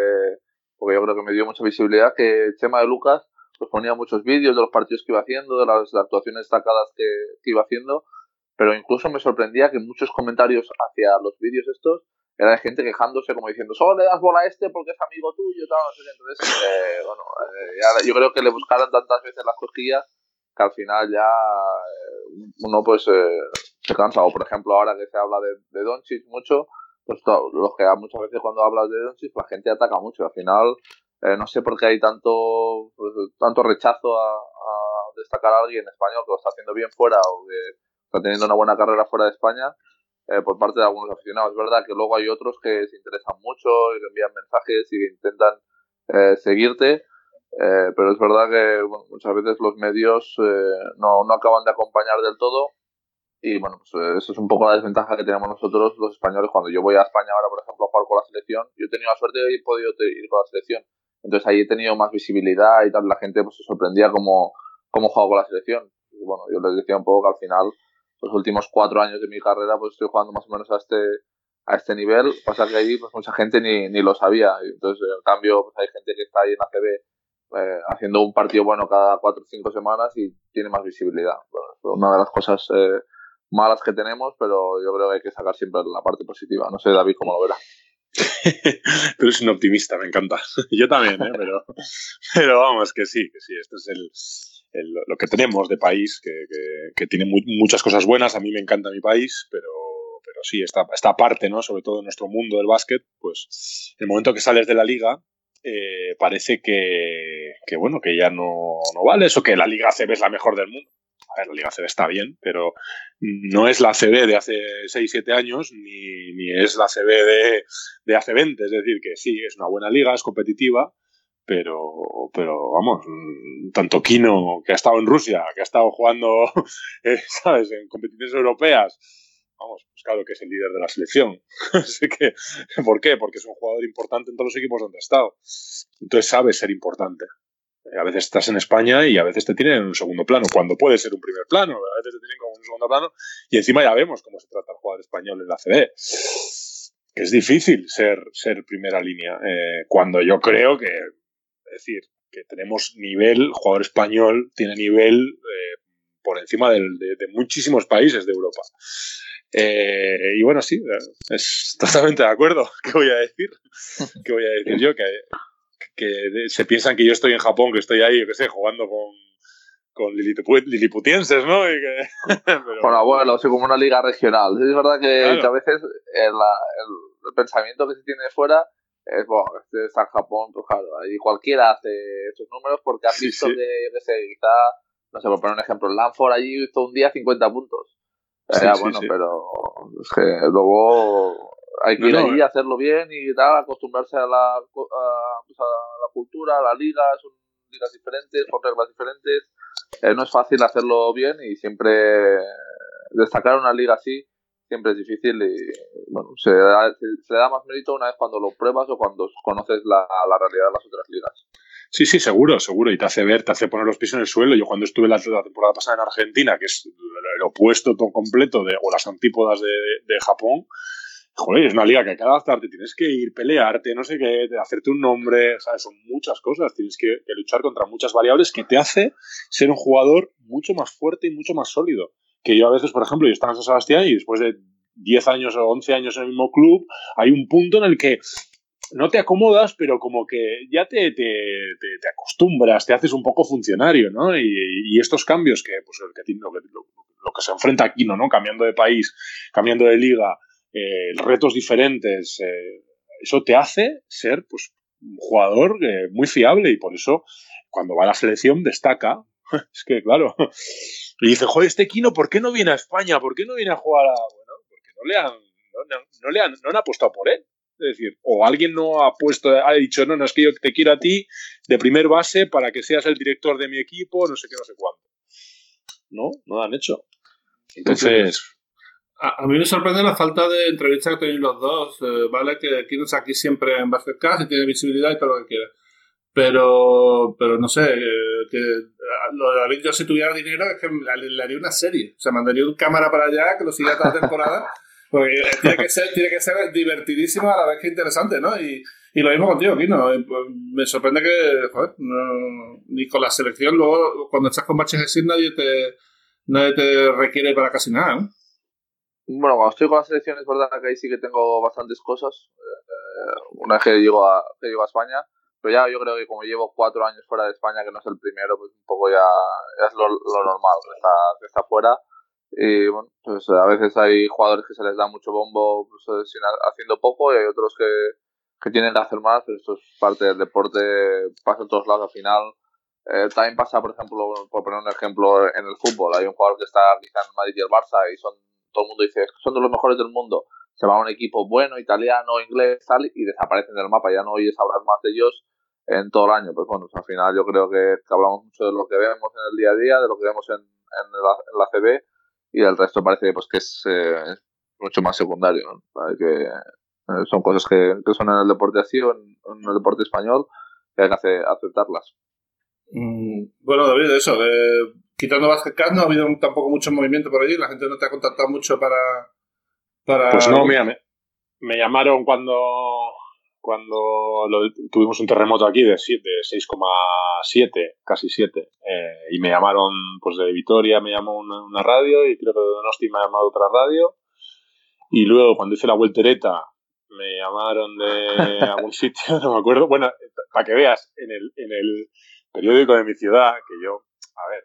porque yo creo que me dio mucha visibilidad, que Chema de Lucas pues ponía muchos vídeos de los partidos que iba haciendo, de las actuaciones destacadas que, que iba haciendo, pero incluso me sorprendía que muchos comentarios hacia los vídeos estos era de gente quejándose como diciendo solo le das bola a este porque es amigo tuyo tal, no sé qué. entonces eh, bueno eh, yo creo que le buscaron tantas veces las cosquillas que al final ya eh, uno pues eh, se cansa o por ejemplo ahora que se habla de, de Doncic mucho pues los que muchas veces cuando hablas de Doncic la gente ataca mucho al final eh, no sé por qué hay tanto pues, tanto rechazo a, a destacar a alguien español que lo está haciendo bien fuera o que está teniendo una buena carrera fuera de España eh, por parte de algunos aficionados. Es verdad que luego hay otros que se interesan mucho y que envían mensajes y que intentan eh, seguirte, Eh, pero es verdad que muchas veces los medios eh, no, no, acaban de acompañar del todo y bueno, pues eh, eso es un poco la desventaja que tenemos nosotros los españoles. Cuando yo voy a España ahora, por ejemplo, a jugar con la selección, yo he tenido la suerte de haber podido ir con la selección. Entonces ahí he tenido más visibilidad y tal, la gente pues se sorprendía cómo, cómo juego con la selección. Y bueno, yo les decía un poco que al final, los últimos cuatro años de mi carrera, pues estoy jugando más o menos a este a este nivel, pasa que ahí pues mucha gente ni, ni lo sabía. Entonces, en cambio, pues hay gente que está ahí en ACB eh, haciendo un partido bueno cada cuatro o cinco semanas y tiene más visibilidad. Bueno, una de las cosas eh, malas que tenemos, pero yo creo que hay que sacar siempre la parte positiva. No sé, David, cómo lo verá. Tú eres un optimista, me encanta. Yo también, ¿eh? pero, pero vamos, que sí, que sí, esto es el, el lo que tenemos de país, que, que, que tiene muchas cosas buenas. A mí me encanta mi país, pero pero sí, esta, esta parte, ¿no? Sobre todo en nuestro mundo del básquet, pues el momento que sales de la liga, eh, parece que, que, bueno, que ya no, no vales o que la Liga CB es la mejor del mundo. A ver, la Liga CB está bien, pero no es la CB de hace 6-7 años, ni, ni, es la CB de, de, hace 20. Es decir, que sí, es una buena liga, es competitiva, pero, pero vamos, tanto Kino, que ha estado en Rusia, que ha estado jugando, eh, ¿sabes?, en competiciones europeas, vamos, pues claro que es el líder de la selección. Así que, ¿por qué? Porque es un jugador importante en todos los equipos donde ha estado. Entonces sabe ser importante. A veces estás en España y a veces te tienen en un segundo plano, cuando puede ser un primer plano, a veces te tienen como un segundo plano y encima ya vemos cómo se trata el jugador español en la CB. Que es difícil ser, ser primera línea, eh, cuando yo creo que, es decir, que tenemos nivel, jugador español tiene nivel eh, por encima del, de, de, muchísimos países de Europa. Eh, y bueno, sí, es totalmente de acuerdo. ¿Qué voy a decir? ¿Qué voy a decir yo? Que, que se piensan que yo estoy en Japón, que estoy ahí, yo qué sé, jugando con, con liliputienses, ¿no? Y que, pero... Bueno, bueno, o como una liga regional. Es verdad que, claro. a veces el, el, el, pensamiento que se tiene fuera es, bueno, este está en Japón, pues claro, ahí cualquiera hace esos números porque han visto sí, sí. que, qué sé, quizá, no sé, por poner un ejemplo, Lanford allí hizo un día 50 puntos. Sí, sí, bueno, pero es que luego hay que ir no, allí, hacerlo bien y tal, acostumbrarse a la, a, pues a la cultura, a la liga, son ligas diferentes, con reglas diferentes. Eh, no es fácil hacerlo bien y siempre destacar una liga así siempre es difícil y bueno, se, da, se, le da más mérito una vez cuando lo pruebas o cuando conoces la, la realidad de las otras ligas. Sí, sí, seguro, seguro. Y te hace ver, te hace poner los pies en el suelo. Yo cuando estuve la, temporada pasada en Argentina, que es el, opuesto todo completo de, o las antípodas de, de, Japón, joder, es una liga que hay que adaptarte, tienes que ir, pelearte, no sé qué, hacerte un nombre, ¿sabes? Son muchas cosas, tienes que luchar contra muchas variables que te hace ser un jugador mucho más fuerte y mucho más sólido. Que yo a veces, por ejemplo, yo estaba en San Sebastián y después de 10 años o 11 años en el mismo club, hay un punto en el que no te acomodas, pero como que ya te, te, te, acostumbras, te haces un poco funcionario, ¿no? Y, estos cambios que, pues, que, lo, que, lo, lo, que se enfrenta aquí, ¿no? ¿no? Cambiando de país, cambiando de liga, eh, retos diferentes, eh, eso te hace ser, pues, un jugador eh, muy fiable y por eso, cuando va a la selección, destaca. es que, claro. Y dice, joder, este Kino, ¿por qué no viene a España? ¿Por qué no viene a jugar a...? Bueno, porque no le han, no, no, no le han, no han apostado por él. Es decir, o alguien no ha puesto, ha dicho, no, no, es que yo te quiero a ti de primer base para que seas el director de mi equipo, no sé qué, no sé cuánto. No, no lo han hecho. Entonces. A, a mí me sorprende la falta de entrevista que tenéis los dos. Eh, vale, que aquí, aquí siempre en Basketcast y tiene visibilidad y todo lo que quiera. Pero, pero no sé, eh, que lo de David, yo si tuviera dinero, es que le, haría una serie. O sea, mandaría un cámara para allá que lo siga toda la temporada. Porque tiene que, ser, tiene que ser divertidísimo a la vez que interesante, ¿no? Y, y lo mismo contigo, Kino. Pues, me sorprende que, joder, no, ni con la selección, luego cuando estás con baches así nadie te, nadie te requiere para casi nada, ¿no? Bueno, cuando estoy con la selección es verdad que ahí sí que tengo bastantes cosas. Eh, una vez que llego, a, que llego a España, pero ya yo creo que como llevo cuatro años fuera de España, que no es el primero, pues un poco ya, es lo, normal, que está, que está fuera y bueno, pues a veces hay jugadores que se les da mucho bombo pues, sin, haciendo poco y hay otros que, que tienen que hacer más, pero esto es parte del deporte, pasa en todos lados al final. Eh, también pasa, por ejemplo, por poner un ejemplo, en el fútbol. Hay un jugador que está en Madrid y el Barça y son, todo el mundo dice son de los mejores del mundo. Se va a un equipo bueno, italiano, inglés, tal, y desaparecen del mapa. Ya no oyes hablar más de ellos en todo el año. Pues bueno, al final yo creo que, hablamos mucho de lo que vemos en el día a día, de lo que vemos en, en, la, CB y el resto parece pues, que es, eh, mucho más secundario. Que eh, son cosas que, que, son en el deporte así o en, el deporte español que hay que aceptarlas. Mm, bueno, David, eso, quitando Basket no ha habido tampoco mucho movimiento por allí, la gente no te ha contactado mucho para... para... Pues no, mira, me llamaron cuando cuando tuvimos un terremoto aquí de, de 6,7, casi 7, eh, y me llamaron pues de Vitoria, me llamó una, radio, y creo que de Donosti me ha llamado otra radio, y luego cuando hice la vueltereta me llamaron de algún sitio, no me acuerdo, bueno, para que veas, en el, en el periódico de mi ciudad, que yo, a ver,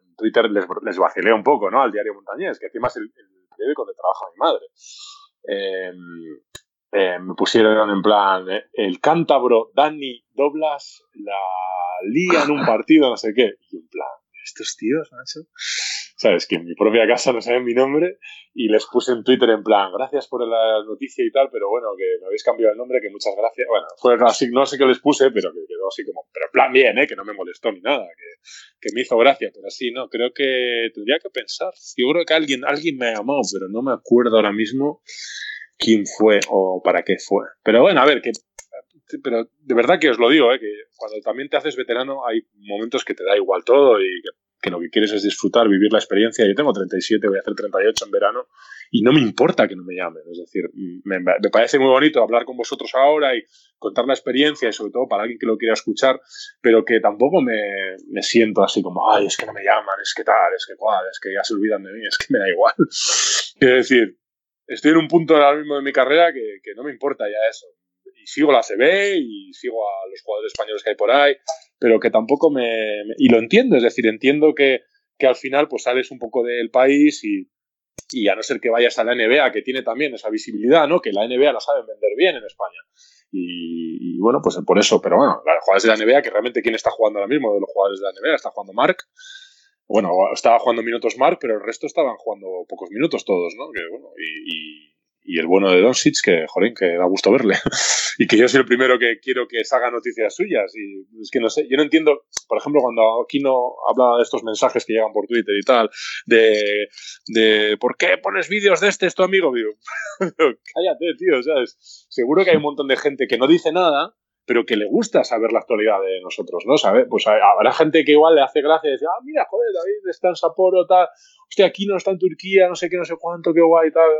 en Twitter les, les vacilé un poco, ¿no? Al diario Montañés, que encima es el, el periódico donde trabaja mi madre. Eh, eh, me pusieron en plan, eh, el cántabro Dani Doblas la lía en un partido, no sé qué. Y en plan, estos tíos, macho. Sabes, que en mi propia casa no saben mi nombre y les puse en Twitter en plan, gracias por la noticia y tal, pero bueno, que me habéis cambiado el nombre, que muchas gracias. Bueno, fue así, no sé qué les puse, pero que quedó así como, pero en plan bien, ¿eh? que no me molestó ni nada, que, que me hizo gracia, pero así, no, creo que tendría que pensar. Yo creo que alguien, alguien me llamado, pero no me acuerdo ahora mismo quién fue o para qué fue. Pero bueno, a ver, que pero de verdad que os lo digo, ¿eh? que cuando también te haces veterano hay momentos que te da igual todo y que, lo que quieres es disfrutar, vivir la experiencia. Yo tengo 37, voy a hacer 38 en verano y no me importa que no me llamen. Es decir, me, me, parece muy bonito hablar con vosotros ahora y contar la experiencia y sobre todo para alguien que lo quiera escuchar, pero que tampoco me, me siento así como, ay, es que no me llaman, es que tal, es que cual, es que ya se olvidan de mí, es que me da igual. Quiero decir, estoy en un punto ahora mismo de mi carrera que, que, no me importa ya eso. Sigo la CB y sigo a los jugadores españoles que hay por ahí, pero que tampoco me... y lo entiendo, es decir, entiendo que, que, al final pues sales un poco del país y, y a no ser que vayas a la NBA, que tiene también esa visibilidad, ¿no? Que la NBA la saben vender bien en España. Y, bueno, pues por eso, pero bueno, los jugadores de la NBA, que realmente quién está jugando ahora mismo de los jugadores de la NBA, está jugando Mark, bueno, estaba jugando minutos Mark, pero el resto estaban jugando pocos minutos todos, ¿no? Que, bueno, y, el bueno de Doncic, que, joder, que da gusto verle. y que yo soy el primero que quiero que se haga noticias suyas. Y es que no sé, yo no entiendo, por ejemplo, cuando Aquino hablaba de estos mensajes que llegan por Twitter y tal, de, de ¿por qué pones vídeos de este, es tu amigo? Digo, cállate, tío, ¿sabes? Seguro que hay un montón de gente que no dice nada pero que le gusta saber la actualidad de nosotros, ¿no? ¿Sabe? Pues habrá gente que igual le hace gracia y dice, ah, mira, joder, David está en Sapporo, tal, hostia, aquí no está en Turquía, no sé qué, no sé cuánto, qué guay, tal.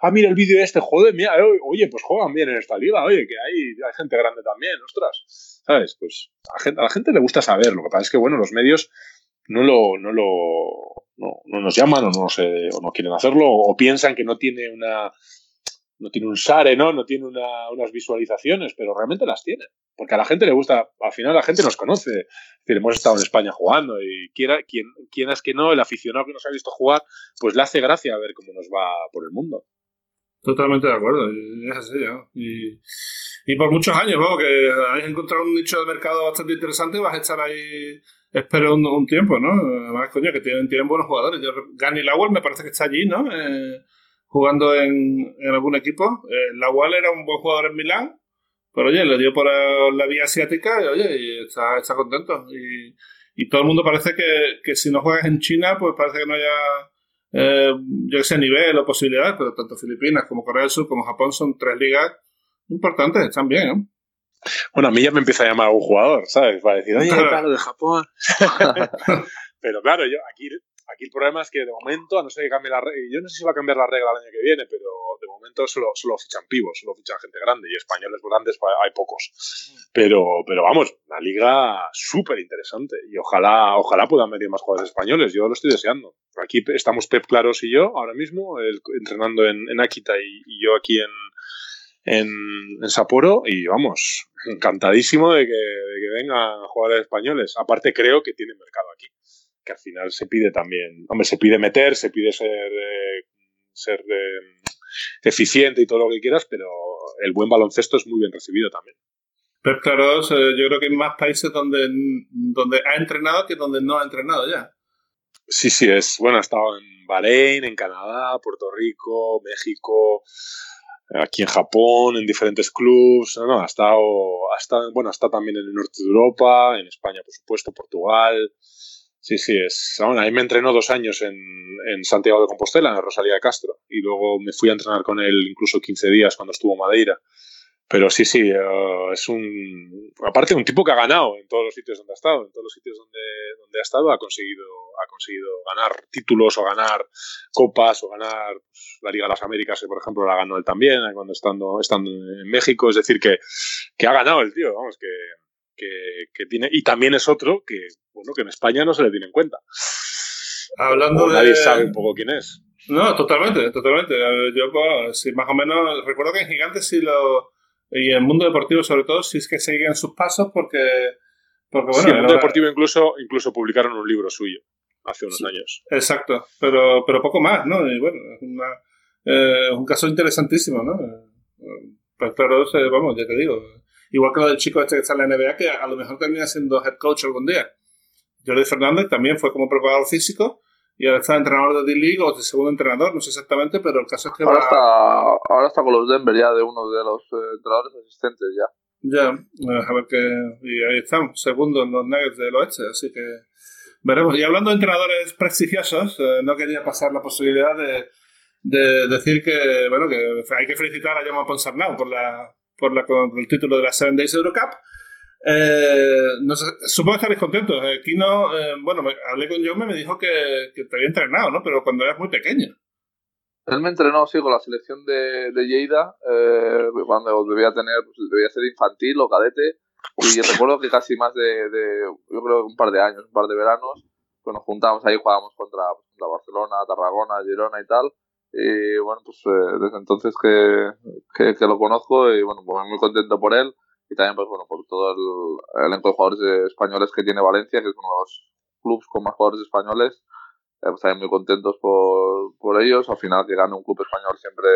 Ah, mira el vídeo este, joder, mira, eh, oye, pues juegan bien en esta liga, oye, que hay, hay gente grande también, ostras, ¿sabes? Pues a la, gente, a la gente le gusta saber, lo que pasa es que, bueno, los medios no lo, no lo, no, no nos llaman o no, sé, o no quieren hacerlo o piensan que no tiene una no tiene un SARE, ¿no? No tiene unas visualizaciones, pero realmente las tiene. Porque a la gente le gusta, al final la gente nos conoce. Es decir, hemos estado en España jugando y quiera, quien, quien es que no, el aficionado que nos ha visto jugar, pues le hace gracia ver cómo nos va por el mundo. Totalmente de acuerdo, es así, ¿no? Y, y por muchos años, ¿no? Que has encontrado un nicho de mercado bastante interesante vas a estar ahí, espero, un, tiempo, ¿no? Además, coño, que tienen, tienen buenos jugadores. Yo, Lawal me parece que está allí, ¿no? Eh, jugando en, en algún equipo. Eh, la UAL era un buen jugador en Milán, pero oye, le dio por la vía asiática y oye, y está, está contento. Y, y, todo el mundo parece que, que, si no juegas en China, pues parece que no haya, eh, yo que sé, nivel o posibilidades, pero tanto Filipinas como Corea del Sur como Japón son tres ligas importantes, están bien, ¿no? Bueno, a mí ya me empieza a llamar un jugador, ¿sabes? Para decir, oye, claro, de Japón. pero claro, yo aquí Aquí el problema es que de momento, a no ser que cambie la regla, yo no sé si va a cambiar la regla el año que viene, pero de momento solo, solo fichan pivos, solo fichan gente grande y españoles grandes pues, hay pocos. Pero, pero vamos, una liga súper interesante y ojalá, ojalá puedan venir más jugadores españoles, yo lo estoy deseando. Aquí estamos Pep Claros y yo ahora mismo, entrenando en, en Akita y, yo aquí en, en, en, Sapporo y vamos, encantadísimo de que, de que vengan jugadores españoles. Aparte creo que tienen mercado aquí que al final se pide también, hombre, se pide meter, se pide ser, eh, ser eh, eficiente y todo lo que quieras, pero el buen baloncesto es muy bien recibido también. Pero claro, yo creo que hay más países donde, donde ha entrenado que donde no ha entrenado ya. Sí, sí, es bueno, ha estado en Bahrein, en Canadá, Puerto Rico, México, aquí en Japón, en diferentes clubs, no, ha estado, ha estado, bueno, está también en el norte de Europa, en España, por supuesto, Portugal. Sí, sí, es. Bueno, ahí me entrenó dos años en, en, Santiago de Compostela, en Rosalía de Castro, y luego me fui a entrenar con él incluso 15 días cuando estuvo en Madeira. Pero sí, sí, uh, es un. Aparte, un tipo que ha ganado en todos los sitios donde ha estado. En todos los sitios donde, donde ha estado ha conseguido, ha conseguido ganar títulos o ganar copas o ganar pues, la Liga de las Américas, por ejemplo la ganó él también cuando estando, estando en México. Es decir, que, que ha ganado el tío, vamos, que, que, que, tiene. Y también es otro que, bueno, que en España no se le tiene en cuenta. Hablando de. Nadie sabe un poco quién es. No, totalmente, totalmente. Yo, pues, sí, más o menos, recuerdo que en Gigantes sí lo y en el mundo deportivo, sobre todo, si es que siguen sus pasos, porque. porque bueno, sí, en el mundo deportivo incluso, incluso publicaron un libro suyo hace unos sí, años. Exacto, pero, pero poco más, ¿no? Y bueno, es una, eh, un caso interesantísimo, ¿no? Pues, pero, vamos, ya te digo. Igual que lo del chico este que está en la NBA, que a lo mejor termina siendo head coach algún día. Jordi Fernández también fue como preparador físico y ahora está entrenador de D-League o de segundo entrenador, no sé exactamente, pero el caso es que ahora, va... está, ahora está con los Denver ya de uno de los eh, entrenadores asistentes ya. Ya, a ver qué... Y ahí estamos, segundo en los Nuggets del oeste, así que veremos. Y hablando de entrenadores prestigiosos, eh, no quería pasar la posibilidad de, de, decir que, bueno, que hay que felicitar a Jaume Ponsarnau por la, por la, por el título de la Seven Days Eurocup. Eh, no sé, supongo que estaréis contentos. Eh, Kino, eh, bueno, me, hablé con Jaume y me dijo que, que, te había entrenado, ¿no? Pero cuando eras muy pequeño. Él me entrenó, sí, con la selección de, de Lleida, eh, cuando debía tener, pues, debía ser infantil o cadete. Y recuerdo que casi más de, de, yo creo, un par de años, un par de veranos, pues nos juntamos ahí, jugábamos contra, contra Barcelona, Tarragona, Girona y tal. Y bueno, pues eh, desde entonces que, que, que, lo conozco y bueno, pues muy contento por él y también pues bueno por todo el elenco de jugadores españoles que tiene Valencia, que es uno de los clubes con más jugadores españoles. Eh, pues muy contentos por, por ellos. Al final que gane un club español siempre,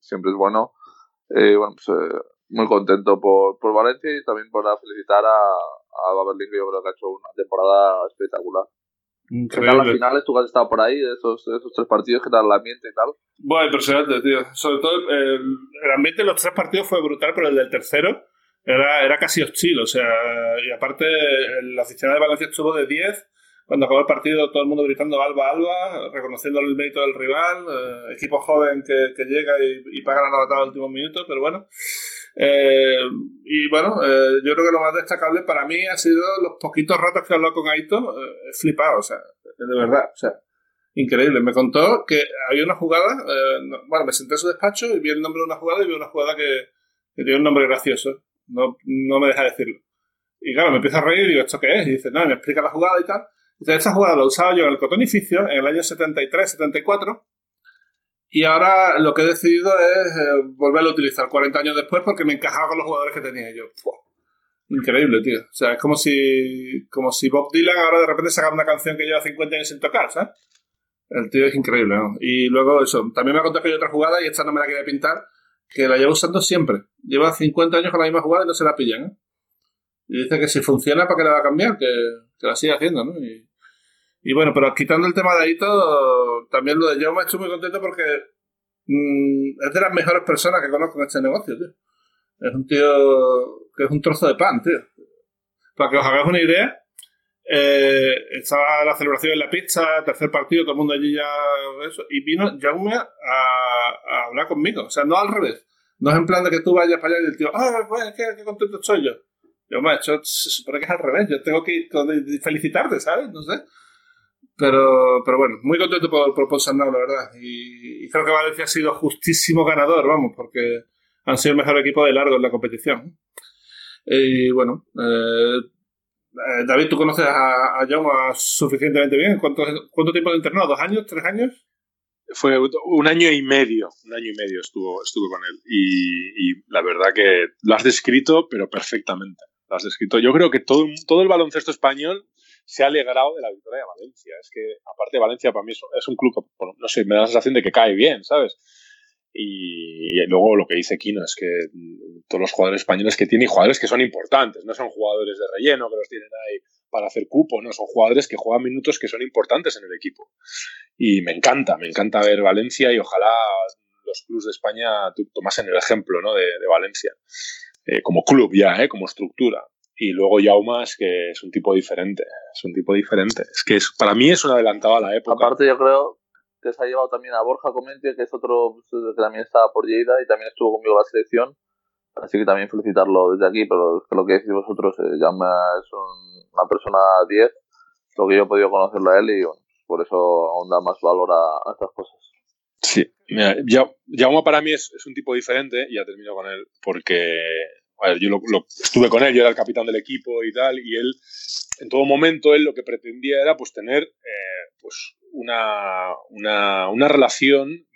siempre es bueno. Y bueno, pues eh, muy contento por, por Valencia y también por felicitar a, a Baberlin, que yo creo que ha hecho una temporada espectacular. ¿Qué tal las finales? Tú que has estado por ahí, esos, esos tres partidos, ¿qué tal el ambiente y tal? Bueno, impresionante, tío. Sobre todo el, el ambiente de los tres partidos fue brutal, pero el del tercero era, era casi hostil. O sea, y aparte, la aficionado de Valencia estuvo de 10. Cuando acabó el partido, todo el mundo gritando Alba, Alba, reconociendo el mérito del rival. Eh, equipo joven que, que llega y, y, paga la novatada al último minuto, pero bueno. Eh, y bueno, eh, yo creo que lo más destacable para mí ha sido los poquitos ratos que he hablado con Aito. he flipado, o sea, de verdad, o sea, increíble. Me contó que había una jugada, bueno, me senté en su despacho y vi el nombre de una jugada y vi una jugada que, que tiene un nombre gracioso. No, no me deja decirlo. Y claro, me empieza a reír y digo, ¿esto qué es? Y dice, no, me explica la jugada y tal. Entonces, esta jugada la usaba yo en el Cotonificio en el año 73-74. Y ahora lo que he decidido es eh, volverlo a utilizar 40 años después porque me encajaba con los jugadores que tenía yo. Increíble, tío. O sea, es como si, como si Bob Dylan ahora de repente sacara una canción que lleva 50 años sin tocar, ¿sabes? El tío es increíble, ¿no? Y luego eso, también me ha contado que hay otra jugada y esta no me la quería pintar, que la lleva usando siempre. Lleva 50 años con la misma jugada y no se la pillan. ¿eh? Y dice que si funciona, ¿para qué la va a cambiar? Que, que la sigue haciendo, ¿no? Y, y, bueno, pero quitando el tema de ahí todo, también lo de yo me estoy muy contento porque mmm, es de las mejores personas que conozco en este negocio, tío. Es un tío que es un trozo de pan, tío. Para que os hagáis una idea, eh, estaba la celebración en la pista, tercer partido, todo el mundo allí ya eso, y vino Jaume a, hablar conmigo, o sea, no al revés. No es en plan de que tú vayas para allá y el tío, ah, pues qué, contento estoy yo. Yo, me hecho, se supone que es al revés, yo tengo que felicitarte, ¿sabes? No sé. Pero, pero bueno, muy contento por, por la verdad. Y, creo que Valencia ha sido justísimo ganador, vamos, porque han sido el mejor equipo de largo en la competición. Y bueno, eh, eh, David, ¿tú conoces a, a John suficientemente bien? ¿Cuánto, ¿Cuánto tiempo de internado? ¿Dos años? ¿Tres años? Fue un año y medio, un año y medio estuvo, estuve con él. Y, y, la verdad que lo has descrito, pero perfectamente. Lo has descrito. Yo creo que todo, todo el baloncesto español se ha alegrado de la victoria de Valencia. Es que, aparte, Valencia para mí es un club, no sé, me da la sensación de que cae bien, ¿sabes? Y, y, luego lo que dice Kino es que todos los jugadores españoles que tiene y jugadores que son importantes, no son jugadores de relleno que los tienen ahí para hacer cupo, no, son jugadores que juegan minutos que son importantes en el equipo. Y me encanta, me encanta ver Valencia y ojalá los clubes de España tomasen el ejemplo ¿no? de, Valencia, eh, como club ya, ¿eh? como estructura. Y luego Jaume es que es un tipo diferente, es un tipo diferente. Es que es, para mí es un adelantado a la época. Aparte yo creo que se ha llevado también a Borja Comente, que es otro pues, que también estaba por Lleida y también estuvo conmigo en la selección. Así que también felicitarlo desde aquí, pero lo que decís vosotros, eh, Jaume es una persona 10, lo que yo he podido conocerlo a él y bueno, por eso aún da más valor a, estas cosas. Sí, mira, Jaume para mí es, es, un tipo diferente, ya termino con él, porque yo lo, estuve con él, yo era el capitán del equipo y tal, y él, en todo momento, él lo que pretendía era pues tener eh, pues una, una, una, relación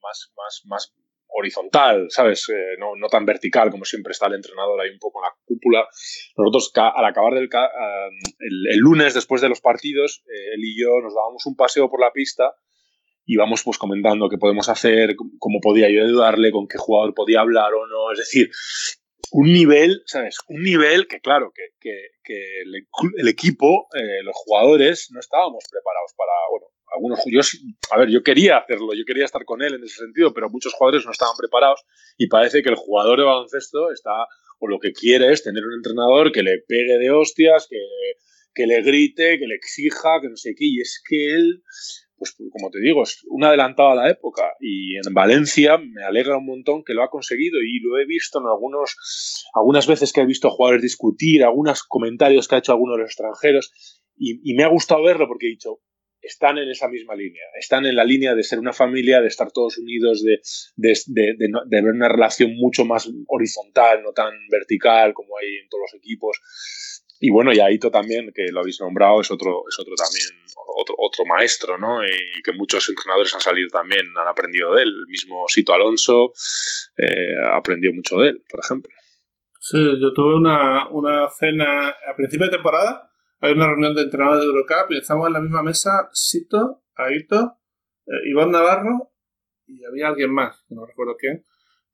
más, más, más horizontal, ¿sabes? Eh, no, no, tan vertical como siempre está el entrenador ahí un poco en la cúpula. Nosotros al acabar del, el, el, lunes, después de los partidos, eh, él y yo nos dábamos un paseo por la pista y vamos pues comentando qué podemos hacer, cómo podía ayudarle, con qué jugador podía hablar o no. Es decir, un nivel, ¿sabes? Un nivel que, claro, que, que, el, equipo, eh, los jugadores, no estábamos preparados para, bueno, algunos, yo, a ver, yo quería hacerlo, yo quería estar con él en ese sentido, pero muchos jugadores no estaban preparados y parece que el jugador de baloncesto está, o lo que quiere es tener un entrenador que le pegue de hostias, que, que le grite, que le exija, que no sé qué, y es que él pues como te digo, es un adelantado a la época y en Valencia me alegra un montón que lo ha conseguido y lo he visto en algunos, algunas veces que he visto jugadores discutir, algunos comentarios que ha hecho algunos de los extranjeros y, me ha gustado verlo porque he dicho, están en esa misma línea, están en la línea de ser una familia, de estar todos unidos, de, de, de, de ver una relación mucho más horizontal, no tan vertical como hay en todos los equipos. Y bueno, y Aito también, que lo habéis nombrado, es otro, es otro también, otro, otro maestro, ¿no? Y que muchos entrenadores han salido también, han aprendido de él. El mismo Sito Alonso eh, aprendió mucho de él, por ejemplo. Sí, yo tuve una, una cena a principio de temporada, hay una reunión de entrenadores de Eurocup y estamos en la misma mesa, Sito, Aito, eh, Iván Navarro y había alguien más, no recuerdo quién.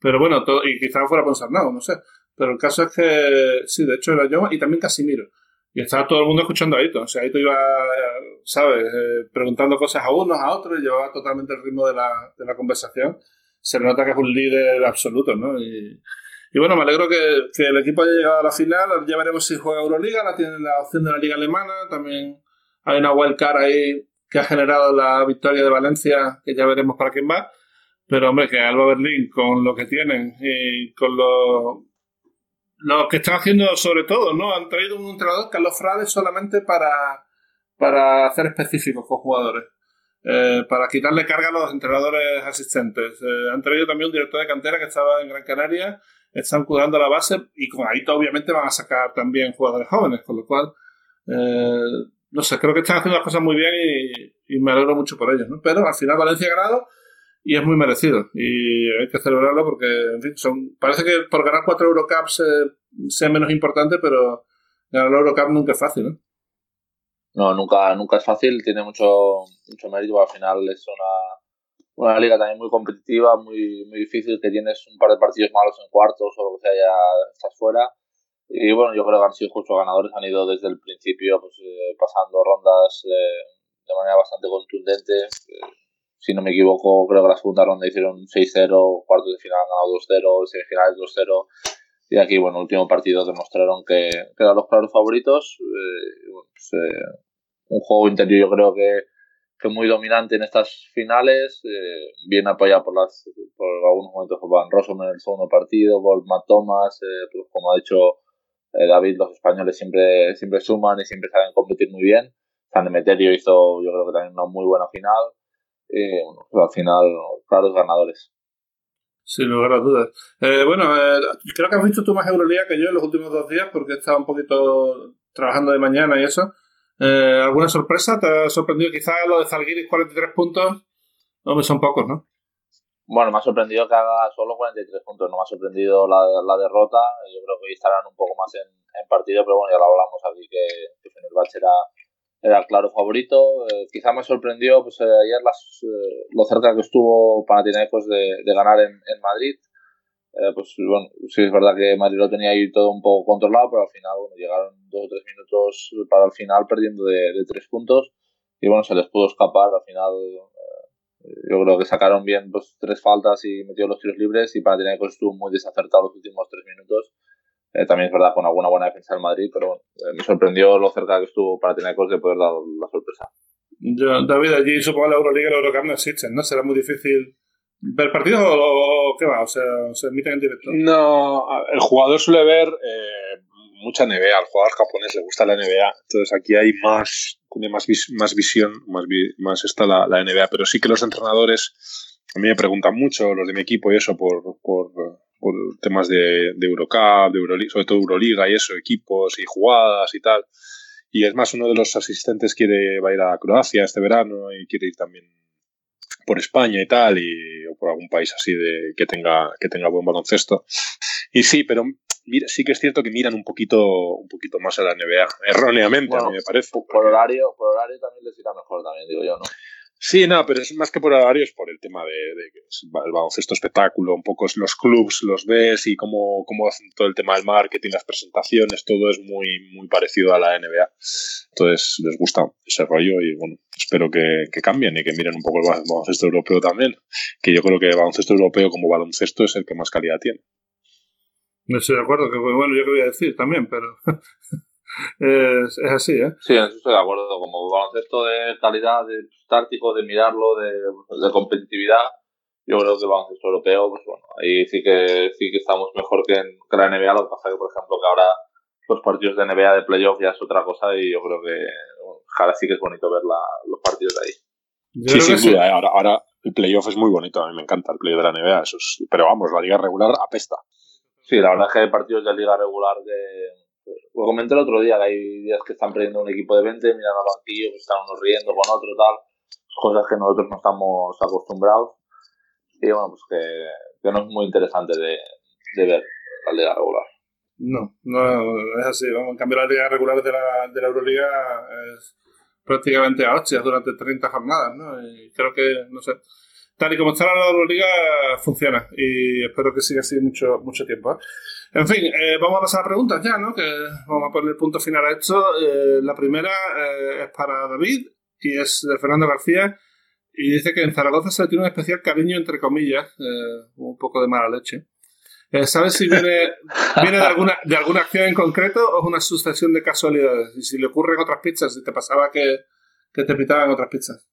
Pero bueno, todo, y quizás fuera Ponsarnado, no sé. Pero el caso es que, sí, de hecho era yo y también Casimiro. Y estaba todo el mundo escuchando a Aito. O sea, Aito iba, ¿sabes?, eh, preguntando cosas a unos, a otros, y llevaba totalmente el ritmo de la, de la conversación. Se nota que es un líder absoluto, ¿no? Y, y bueno, me alegro que, que, el equipo haya llegado a la final. Ya veremos si juega Euroliga, la tiene la opción de la Liga Alemana. También hay una wildcard ahí que ha generado la victoria de Valencia, que ya veremos para quién va. Pero hombre, que Alba Berlín, con lo que tienen y con lo lo que están haciendo sobre todo, ¿no? Han traído un entrenador, Carlos Frade, solamente para, para hacer específicos con jugadores. Eh, para quitarle carga a los entrenadores asistentes. Eh, han traído también un director de cantera que estaba en Gran Canaria, están cuidando la base y con ahí obviamente van a sacar también jugadores jóvenes, con lo cual, eh, no sé, creo que están haciendo las cosas muy bien y, me alegro mucho por ellos, ¿no? Pero al final Valencia ha ganado y es muy merecido. Y hay que celebrarlo porque, en fin, son, parece que por ganar cuatro Eurocups eh, sea menos importante, pero ganar la Eurocup nunca es fácil, ¿no? No, nunca, nunca es fácil, tiene mucho, mucho mérito, al final es una, una liga también muy competitiva, muy, muy difícil, que tienes un par de partidos malos en cuartos o lo que sea, ya estás fuera. Y bueno, yo creo que han sido justo ganadores, han ido desde el principio pues, eh, pasando rondas eh, de manera bastante contundente si no me equivoco, creo que la segunda ronda hicieron 6-0, cuartos de final han ganado 2-0, semifinales 2-0. Y aquí, bueno, último partido demostraron que, que eran los claros favoritos. Eh, pues, eh, un juego interior yo creo que, que muy dominante en estas finales, eh, bien apoyado por, las, por algunos momentos por Van Rossum en el segundo partido, por Matt Thomas, pues como ha dicho David, los españoles siempre, siempre suman y siempre saben competir muy bien. San Demeterio hizo yo creo que también una muy buena final eh, pues al final, claros ganadores. Sin lugar a dudas. Eh, bueno, eh, creo que has visto tú más Euroliga que yo en los últimos dos días porque he estado un poquito trabajando de mañana y eso. Eh, ¿Alguna sorpresa? ¿Te ha sorprendido quizás lo de Zalgiris 43 puntos? No, son pocos, ¿no? Bueno, me ha sorprendido que haga solo 43 puntos, no me ha sorprendido la, la derrota. Yo creo que hoy estarán un poco más en, en partido, pero bueno, ya lo hablamos aquí que, que Fenerbahce era era el claro favorito. Eh, quizá me sorprendió pues, eh, ayer las, eh, lo cerca que estuvo Panathinaikos de, de ganar en, Madrid. pues bueno, sí es verdad que Madrid lo tenía ahí todo un poco controlado, pero al final bueno, llegaron dos o tres minutos para el final perdiendo de, de tres puntos y bueno, se les pudo escapar. Al final yo creo que sacaron bien pues, tres faltas y metió los tiros libres y Panathinaikos estuvo muy desacertado los últimos tres minutos. Eh, también es verdad con alguna buena defensa del Madrid, pero eh, me sorprendió lo cerca que estuvo Panathinaikos de poder dar la sorpresa. Yo, David, allí supongo que la Euroliga y la Eurocup no existen, ¿no? Será muy difícil ver partidos o, qué va, o sea, se emiten en directo. No, el jugador suele ver eh, mucha NBA, al jugador japonés le gusta la NBA, entonces aquí hay más, tiene más, más visión, más, más está la, la, NBA, pero sí que los entrenadores a mí me preguntan mucho, los de mi equipo y eso, por, por, por temas de, de Eurocup, de Euroliga, sobre todo Euroliga y eso, equipos y jugadas y tal. Y es más, uno de los asistentes quiere va a ir a Croacia este verano y quiere ir también por España y tal, y, o por algún país así de que tenga, que tenga buen baloncesto. Y sí, pero mira, sí que es cierto que miran un poquito, un poquito más a la NBA, erróneamente, a mí me parece. Por horario, por horario también les irá mejor también, digo yo, ¿no? Sí, no, pero es más que por horario, es por el tema de, el baloncesto espectáculo, un poco los clubs los ves y cómo, cómo hacen todo el tema del marketing, las presentaciones, todo es muy, muy parecido a la NBA. Entonces les gusta ese rollo y bueno, espero que, que cambien y que miren un poco el baloncesto europeo también, que yo creo que el baloncesto europeo como baloncesto es el que más calidad tiene. No estoy de acuerdo, que bueno, yo qué voy a decir también, pero es, es, así, ¿eh? Sí, en eso estoy de acuerdo. Como baloncesto de calidad, de táctico, de mirarlo, de, de competitividad, yo creo que el baloncesto europeo, pues bueno, ahí sí que sí que estamos mejor que en que la NBA. Lo que pasa es que, por ejemplo, que ahora los partidos de NBA de playoff ya es otra cosa y yo creo que bueno, ahora sí que es bonito ver la, los partidos de ahí. Yo sí, sin sí. duda. ¿eh? Ahora, ahora el playoff es muy bonito. A mí me encanta el playoff de la NBA. Eso es, pero vamos, la liga regular apesta. Sí, la verdad es que hay partidos de liga regular de, lo comenté el otro día, que hay días que están perdiendo un equipo de 20, miran al banquillo, que están unos riendo con otro, tal. Cosas que nosotros no estamos acostumbrados. Y bueno, pues que, que no es muy interesante de, de, ver la liga regular. No, no es así. Vamos, en cambio, la liga regular de la, de la Euroliga es prácticamente a hostias durante 30 jornadas, ¿no? Creo que, no sé, tal y como está la Euroliga, funciona. Y espero que siga así mucho, mucho tiempo. ¿eh? En fin, eh, vamos a pasar a preguntas ya, ¿no? Que vamos a poner punto final a esto. Eh, la primera eh, es para David y es de Fernando García. Y dice que en Zaragoza se le tiene un especial cariño, entre comillas, eh, un poco de mala leche. ¿Sabes si viene, viene de, alguna, de alguna acción en concreto o es una sucesión de casualidades? Y si le ocurren otras pizzas, si te pasaba que, que te pitaban otras pizzas.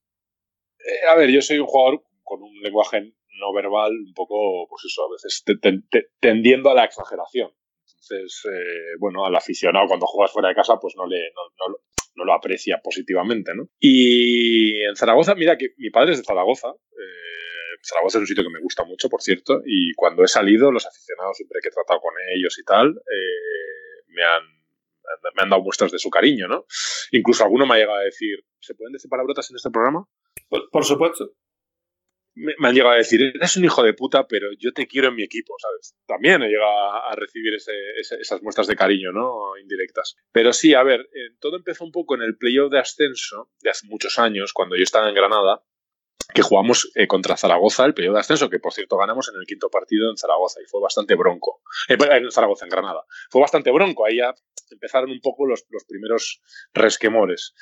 a ver, yo soy un jugador con un lenguaje no verbal un poco, pues eso, a veces te, te, te, tendiendo a la exageración. Entonces, eh, bueno, al aficionado cuando juegas fuera de casa, pues no, le, no, lo aprecia positivamente, ¿no? Y en Zaragoza, mira que mi padre es de Zaragoza. Eh, Zaragoza es un sitio que me gusta mucho, por cierto, y cuando he salido, los aficionados, siempre que he tratado con ellos y tal, eh, me han me han dado muestras de su cariño, ¿no? Incluso alguno me ha llegado a decir, ¿se pueden decir palabrotas en este programa? Por, por supuesto me, han llegado a decir, eres un hijo de puta, pero yo te quiero en mi equipo, ¿sabes? También he llegado a, recibir esas muestras de cariño, ¿no? Indirectas. Pero sí, a ver, eh, todo empezó un poco en el playoff de ascenso de hace muchos años, cuando yo estaba en Granada, que jugamos eh, contra Zaragoza, el playoff de ascenso, que por cierto ganamos en el quinto partido en Zaragoza y fue bastante bronco. Eh, en Zaragoza, en Granada. Fue bastante bronco, ahí ya empezaron un poco los primeros resquemores.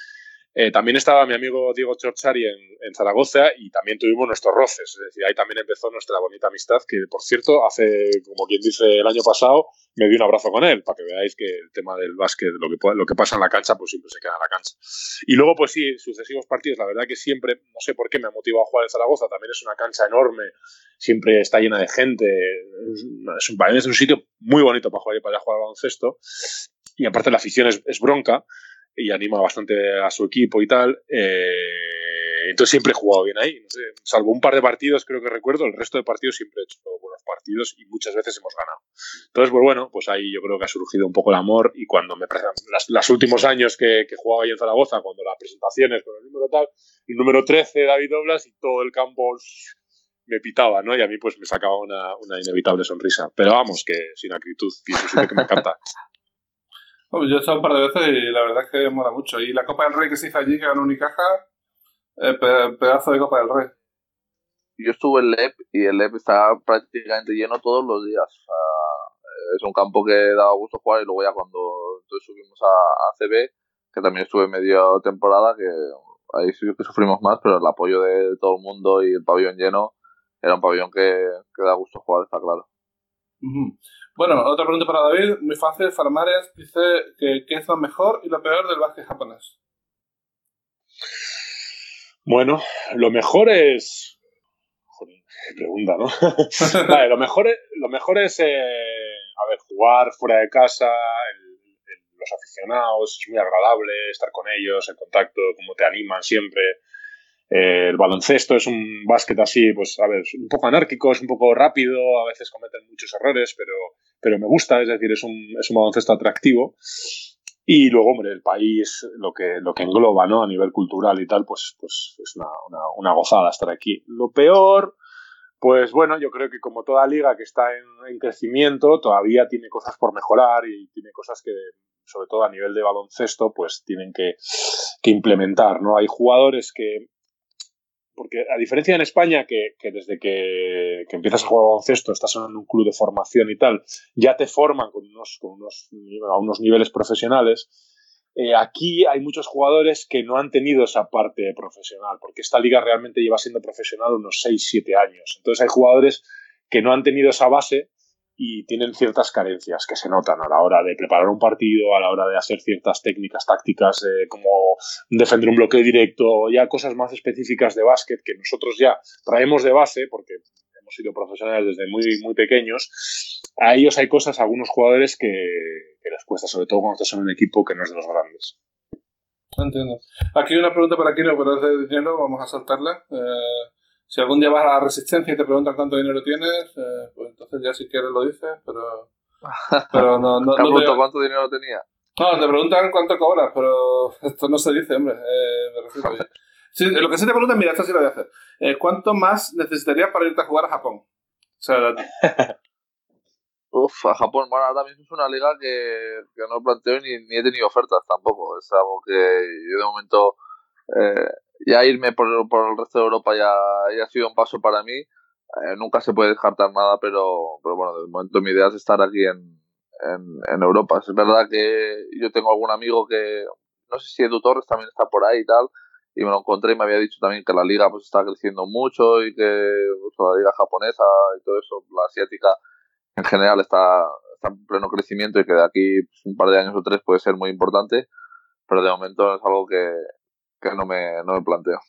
Eh, también estaba mi amigo Diego Chorchari en, Zaragoza y también tuvimos nuestros roces. Es decir, ahí también empezó nuestra bonita amistad, que por cierto, hace, como quien dice, el año pasado, me di un abrazo con él, para que veáis que el tema del básquet, lo que, lo que pasa en la cancha, pues siempre se queda en la cancha. Y luego, pues sí, sucesivos partidos, la verdad que siempre, no sé por qué me ha motivado a jugar en Zaragoza, también es una cancha enorme, siempre está llena de gente, es un, sitio muy bonito para jugar y para jugar baloncesto. Y aparte la afición es bronca y anima bastante a su equipo y tal. Eh, entonces siempre he jugado bien ahí. No sé, salvo un par de partidos, creo que recuerdo, el resto de partidos siempre he hecho buenos partidos y muchas veces hemos ganado. Entonces, pues bueno, pues ahí yo creo que ha surgido un poco el amor y cuando me las, los últimos años que, que jugaba ahí en Zaragoza, cuando las presentaciones con el número tal, el número 13, David Doblas, y todo el campo me pitaba, ¿no? Y a mí pues me sacaba una, una inevitable sonrisa. Pero vamos, que sin acritud, y eso sí que me encanta. Yo he estado un par de veces y la verdad es que mola mucho. Y la Copa del Rey que se hizo allí, que ganó Unicaja, eh, pedazo de Copa del Rey. Yo estuve en LEP y el LEP está prácticamente lleno todos los días. O sea, es un campo que daba gusto jugar y luego ya cuando entonces subimos a, a CB, que también estuve media temporada, que ahí sí que sufrimos más, pero el apoyo de todo el mundo y el pabellón lleno era un pabellón que, que da gusto jugar, está claro. Bueno, otra pregunta para David, muy fácil. Farmares dice que qué es lo mejor y lo peor del básquet japonés. Bueno, lo mejor es. Joder, qué pregunta, ¿no? vale, lo mejor es, lo mejor es eh, a ver, jugar fuera de casa, los aficionados, es muy agradable estar con ellos, el contacto, cómo te animan siempre. Eh, el baloncesto es un básquet así, pues, a ver, un poco anárquico, es un poco rápido, a veces cometen muchos errores, pero, pero me gusta, es decir, es un, es un baloncesto atractivo. Y luego, hombre, el país, lo que, lo que engloba, ¿no? A nivel cultural y tal, pues, pues es una, una, gozada estar aquí. Lo peor, pues bueno, yo creo que como toda liga que está en, en, crecimiento, todavía tiene cosas por mejorar y tiene cosas que, sobre todo a nivel de baloncesto, pues tienen que, que implementar, ¿no? Hay jugadores que porque a diferencia en España, que, que desde que, que, empiezas a jugar baloncesto, estás en un club de formación y tal, ya te forman con unos, con unos, a unos niveles profesionales, eh, aquí hay muchos jugadores que no han tenido esa parte profesional, porque esta liga realmente lleva siendo profesional unos 6-7 años. Entonces hay jugadores que no han tenido esa base y tienen ciertas carencias que se notan a la hora de preparar un partido, a la hora de hacer ciertas técnicas tácticas eh, como defender un bloque directo, ya cosas más específicas de básquet que nosotros ya traemos de base porque hemos sido profesionales desde muy, muy pequeños. A ellos hay cosas, algunos jugadores que, que les cuesta, sobre todo cuando estás en un equipo que no es de los grandes. Entiendo. Aquí hay una pregunta para Kino, pero es de dinero, vamos a saltarla. Eh, si algún día vas a la resistencia y te preguntan cuánto dinero tienes, eh, pues entonces ya si quieres lo dices, pero, pero no, no, ¿Te no te... cuánto dinero tenía? No, te preguntan cuánto cobras, pero esto no se dice, hombre. Eh, me refiero a... sí, lo que se te pregunta, mira, esto sí lo voy a hacer. Eh, ¿Cuánto más necesitarías para irte a jugar a Japón? O sea, Uf, a Japón, bueno, ahora mismo es una liga que, que no planteo ni, ni he tenido ofertas tampoco. Es algo que yo de momento eh, ya irme por, por, el resto de Europa ya, ya, ha sido un paso para mí. Eh, nunca se puede descartar nada, pero, pero bueno, de momento mi idea es estar aquí en, en, en, Europa. Es verdad que yo tengo algún amigo que, no sé si Edu Torres también está por ahí y tal, y me lo encontré y me había dicho también que la liga pues está creciendo mucho y que pues, la liga japonesa y todo eso, la asiática en general está, está en pleno crecimiento y que de aquí pues, un par de años o tres puede ser muy importante, pero de momento es algo que, que no me, no me planteo.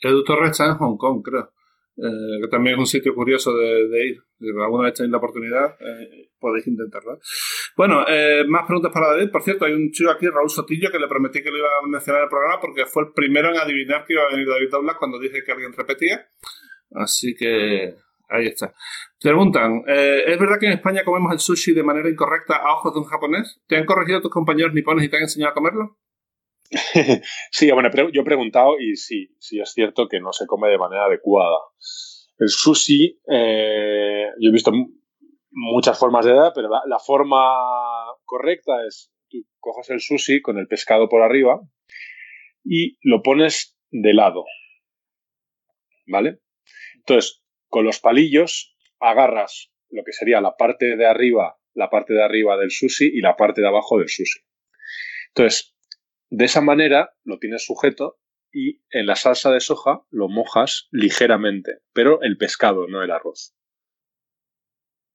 Edu Torres está en Hong Kong, creo. Eh, que también es un sitio curioso de, ir. Si alguna vez tenéis la oportunidad, eh, podéis intentarlo. Bueno, eh, más preguntas para David. Por cierto, hay un chico aquí, Raúl Sotillo, que le prometí que lo iba a mencionar en el programa porque fue el primero en adivinar que iba a venir David Douglas cuando dije que alguien repetía. Así que ahí está. Preguntan, ¿es verdad que en España comemos el sushi de manera incorrecta a ojos de un japonés? ¿Te han corregido tus compañeros nipones y te han enseñado a comerlo? sí, bueno, yo he preguntado y sí, sí es cierto que no se come de manera adecuada. El sushi, eh, yo he visto muchas formas de dar, pero la, la, forma correcta es tú coges el sushi con el pescado por arriba y lo pones de lado. ¿Vale? Entonces, con los palillos agarras lo que sería la parte de arriba, la parte de arriba del sushi y la parte de abajo del sushi. Entonces, de esa manera lo tienes sujeto y en la salsa de soja lo mojas ligeramente, pero el pescado, no el arroz.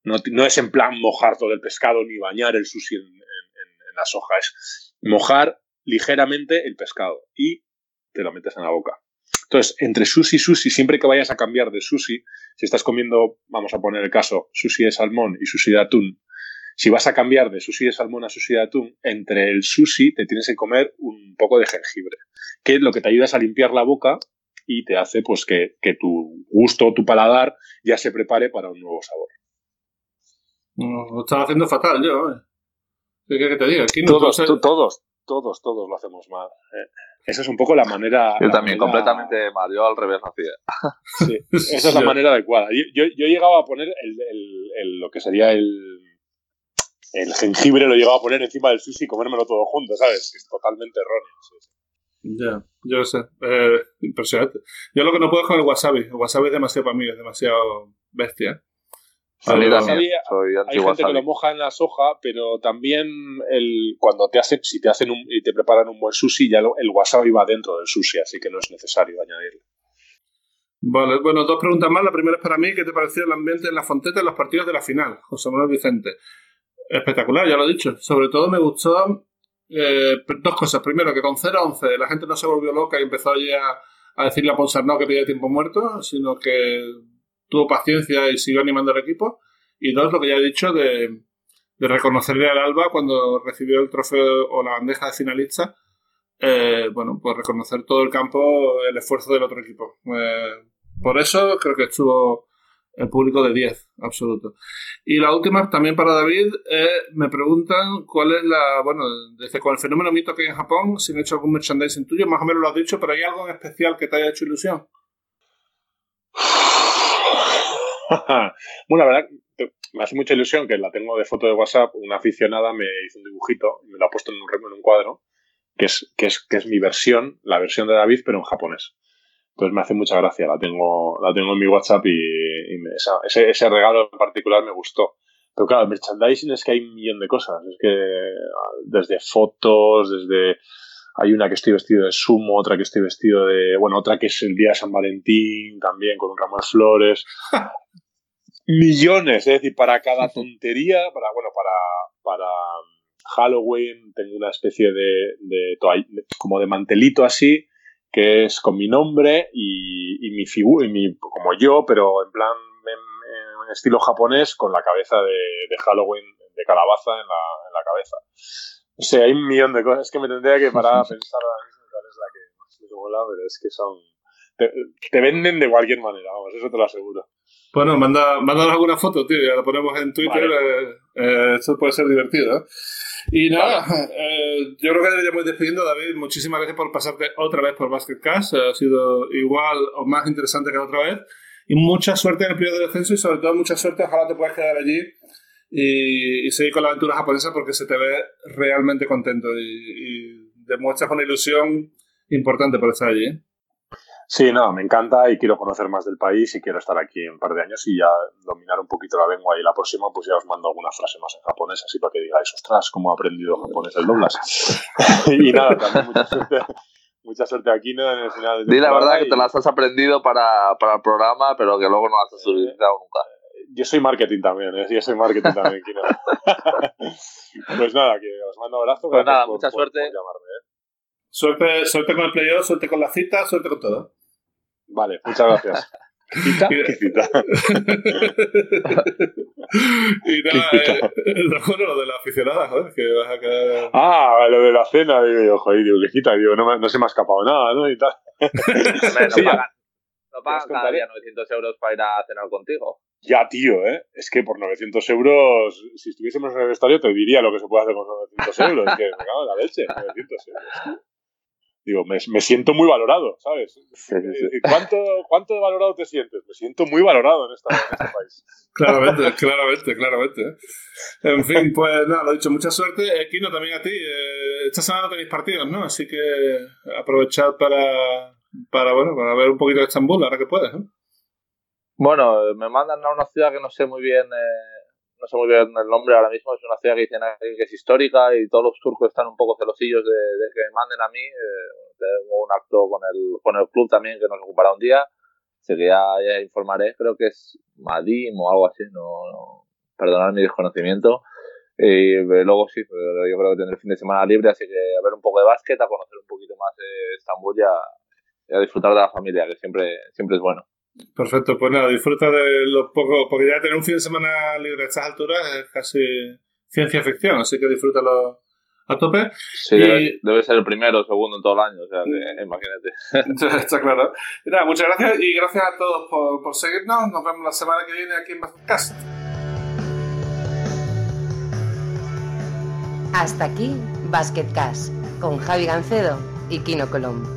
No, es en plan mojar todo el pescado ni bañar el sushi en, en, la soja, es mojar ligeramente el pescado y te lo metes en la boca. Entonces, entre sushi y sushi, siempre que vayas a cambiar de sushi, si estás comiendo, vamos a poner el caso, sushi de salmón y sushi de atún, si vas a cambiar de sushi de salmón a sushi de atún, entre el sushi te tienes que comer un poco de jengibre, que es lo que te ayuda es a limpiar la boca y te hace pues que, que tu gusto, tu paladar ya se prepare para un nuevo sabor. No, lo estaba haciendo fatal yo. ¿eh? ¿Qué quieres que te diga? Aquí no todos, todos, todos, todos lo hacemos mal. ¿eh? Esa es un poco la manera. Yo también, manera... completamente mal. Yo al revés hacía. Sí, esa es la manera adecuada. Yo, yo, yo llegaba a poner el, el, el, lo que sería el, el jengibre, lo llegaba a poner encima del sushi y comérmelo todo junto, ¿sabes? Es totalmente erróneo. Sí, sí. Ya, yo lo sé. Eh, impresionante. Yo lo que no puedo es con el wasabi. El wasabi es demasiado para mí, es demasiado bestia. Soy Hay gente que lo moja en la soja, pero también el, cuando te hacen, si te hacen un, y te preparan un buen sushi, ya lo- el wasabi va dentro del sushi, así que no es necesario añadirlo. Vale, bueno, dos preguntas más. La primera es para mí. ¿Qué te pareció el ambiente en la Fonteta en los partidos de la final? José Manuel Vicente. Espectacular, ya lo he dicho. Sobre todo me gustó eh, dos cosas. Primero, que con 0-11 la gente no se volvió loca y empezó allí a, decirle a Ponsarnau que pedía tiempo muerto, sino que tuvo paciencia y siguió animando al equipo. Y dos, lo que ya he dicho de, de reconocerle al Alba cuando recibió el trofeo o la bandeja de finalista. eh, bueno, pues reconocer todo el campo el esfuerzo del otro equipo. Eh, por eso creo que estuvo el público de 10, absoluto. Y la última, también para David, eh, me preguntan cuál es la. Bueno, desde con el fenómeno mito que hay en Japón, si han hecho algún merchandising tuyo, más o menos lo has dicho, pero ¿hay algo en especial que te haya hecho ilusión? bueno, la verdad, me hace mucha ilusión que la tengo de foto de WhatsApp. Una aficionada me hizo un dibujito me lo ha puesto en un, en un cuadro, que es, que, es, que es mi versión, la versión de David, pero en japonés. Entonces me hace mucha gracia, la tengo, la tengo en mi WhatsApp y, y me- esa- ese, ese regalo en particular me gustó. Pero claro, merchandising es que hay un millón de cosas. Es que desde fotos, desde... Hay una que estoy vestido de sumo, otra que estoy vestido de... Bueno, otra que es el día de San Valentín, también con un ramo de flores. Millones, es decir, para cada tontería, para, bueno, para, para Halloween tengo una especie de, de de- como de mantelito así, que es con mi nombre y, y mi figura, como yo, pero en plan en, estilo japonés, con la cabeza de, Halloween de calabaza en la, en la cabeza. O sea, hay un millón de cosas que me tendría que parar a pensar cuál es la que más me mola, pero es que son... Te venden de cualquier manera, vamos, eso te lo aseguro. Bueno, manda, mándanos alguna foto, tío, ya la ponemos en Twitter. eh, eh, esto puede ser divertido. ¿eh? Y nada, eh, yo creo que deberíamos ir despidiendo, David. Muchísimas gracias por pasarte otra vez por Basket Cast. Ha sido igual o más interesante que la otra vez. Y mucha suerte en el periodo de descenso y sobre todo mucha suerte. Ojalá te puedas quedar allí y, y seguir con la aventura japonesa porque se te ve realmente contento y, y demuestras una ilusión importante por estar allí. ¿Eh? Sí, no, me encanta y quiero conocer más del país y quiero estar aquí un par de años y ya dominar un poquito la lengua. Y la próxima, pues ya os mando alguna frase más en japonés, así para que digáis, ostras, cómo he aprendido japonés el doblas. y nada, también mucha suerte, mucha suerte aquí ¿no? en el final. Di la verdad que te las has aprendido para, para el programa, pero que luego no las has utilizado nunca. Yo soy marketing también, ¿eh? yo soy marketing también, Kino. pues nada, que os mando un abrazo. Pues nada, por- mucha por- suerte. por llamarme, ¿eh? Suerte, suerte con el playoff, suerte con la cita, suerte con todo. Vale, muchas gracias. ¿Cita? ¿Qué cita? y nada, eh, bueno, lo de la aficionada, joder, que vas a quedar. Ah, lo de la cena, digo yo, joder, digo, ¿qué cita? Digo, no, me- no se me ha escapado nada, ¿no? Y tal. Hombre, no Sí, pagan, no pagan cada día 900 euros para ir a cenar contigo. Ya, tío, ¿eh? Es que por 900 euros, si estuviésemos en el estadio, te diría lo que se puede hacer con 900 euros. Es que me cago en la leche, 900 euros. Digo, me, me siento muy valorado, ¿sabes? Sí, sí, sí. Eh, ¿Cuánto, ¿Cuánto de valorado te sientes? Me siento muy valorado en, esta, en este país. Claramente, claramente, claramente. ¿eh? En fin, pues nada, lo dicho, mucha suerte. Eh, Kino, también a ti. Eh, esta semana no tenéis partidos, ¿no? Así que aprovechad para, para, bueno, para ver un poquito de Estambul, ahora que puedes, ¿no? Bueno, me mandan a una ciudad que no sé muy bien, eh, no sé muy bien el nombre ahora mismo. Es una ciudad que dicen que es histórica y todos los turcos están un poco celosillos de, que me manden a mí. Eh, tengo un acto con el, con el club también que nos ocupará un día. Así que ya, informaré. Creo que es Madim o algo así. No, no perdonad mi desconocimiento. Y eh, luego sí, pero yo creo que tendré el fin de semana libre, así que a ver un poco de básquet, a conocer un poquito más de Estambul y a, y a disfrutar de la familia, que siempre, siempre es bueno. Perfecto, pues nada, disfruta de los pocos, porque ya tener un fin de semana libre a estas alturas es casi ciencia ficción, así que disfrútalo a tope. Sí, Y- debe, debe ser el primero o segundo en todo el año, o sea, que, imagínate. Está claro. Y nada, muchas gracias y gracias a todos por, por seguirnos. Nos vemos la semana que viene aquí en Basketcast. Hasta aquí Basket Cash con Javi Gancedo y Kino Colom.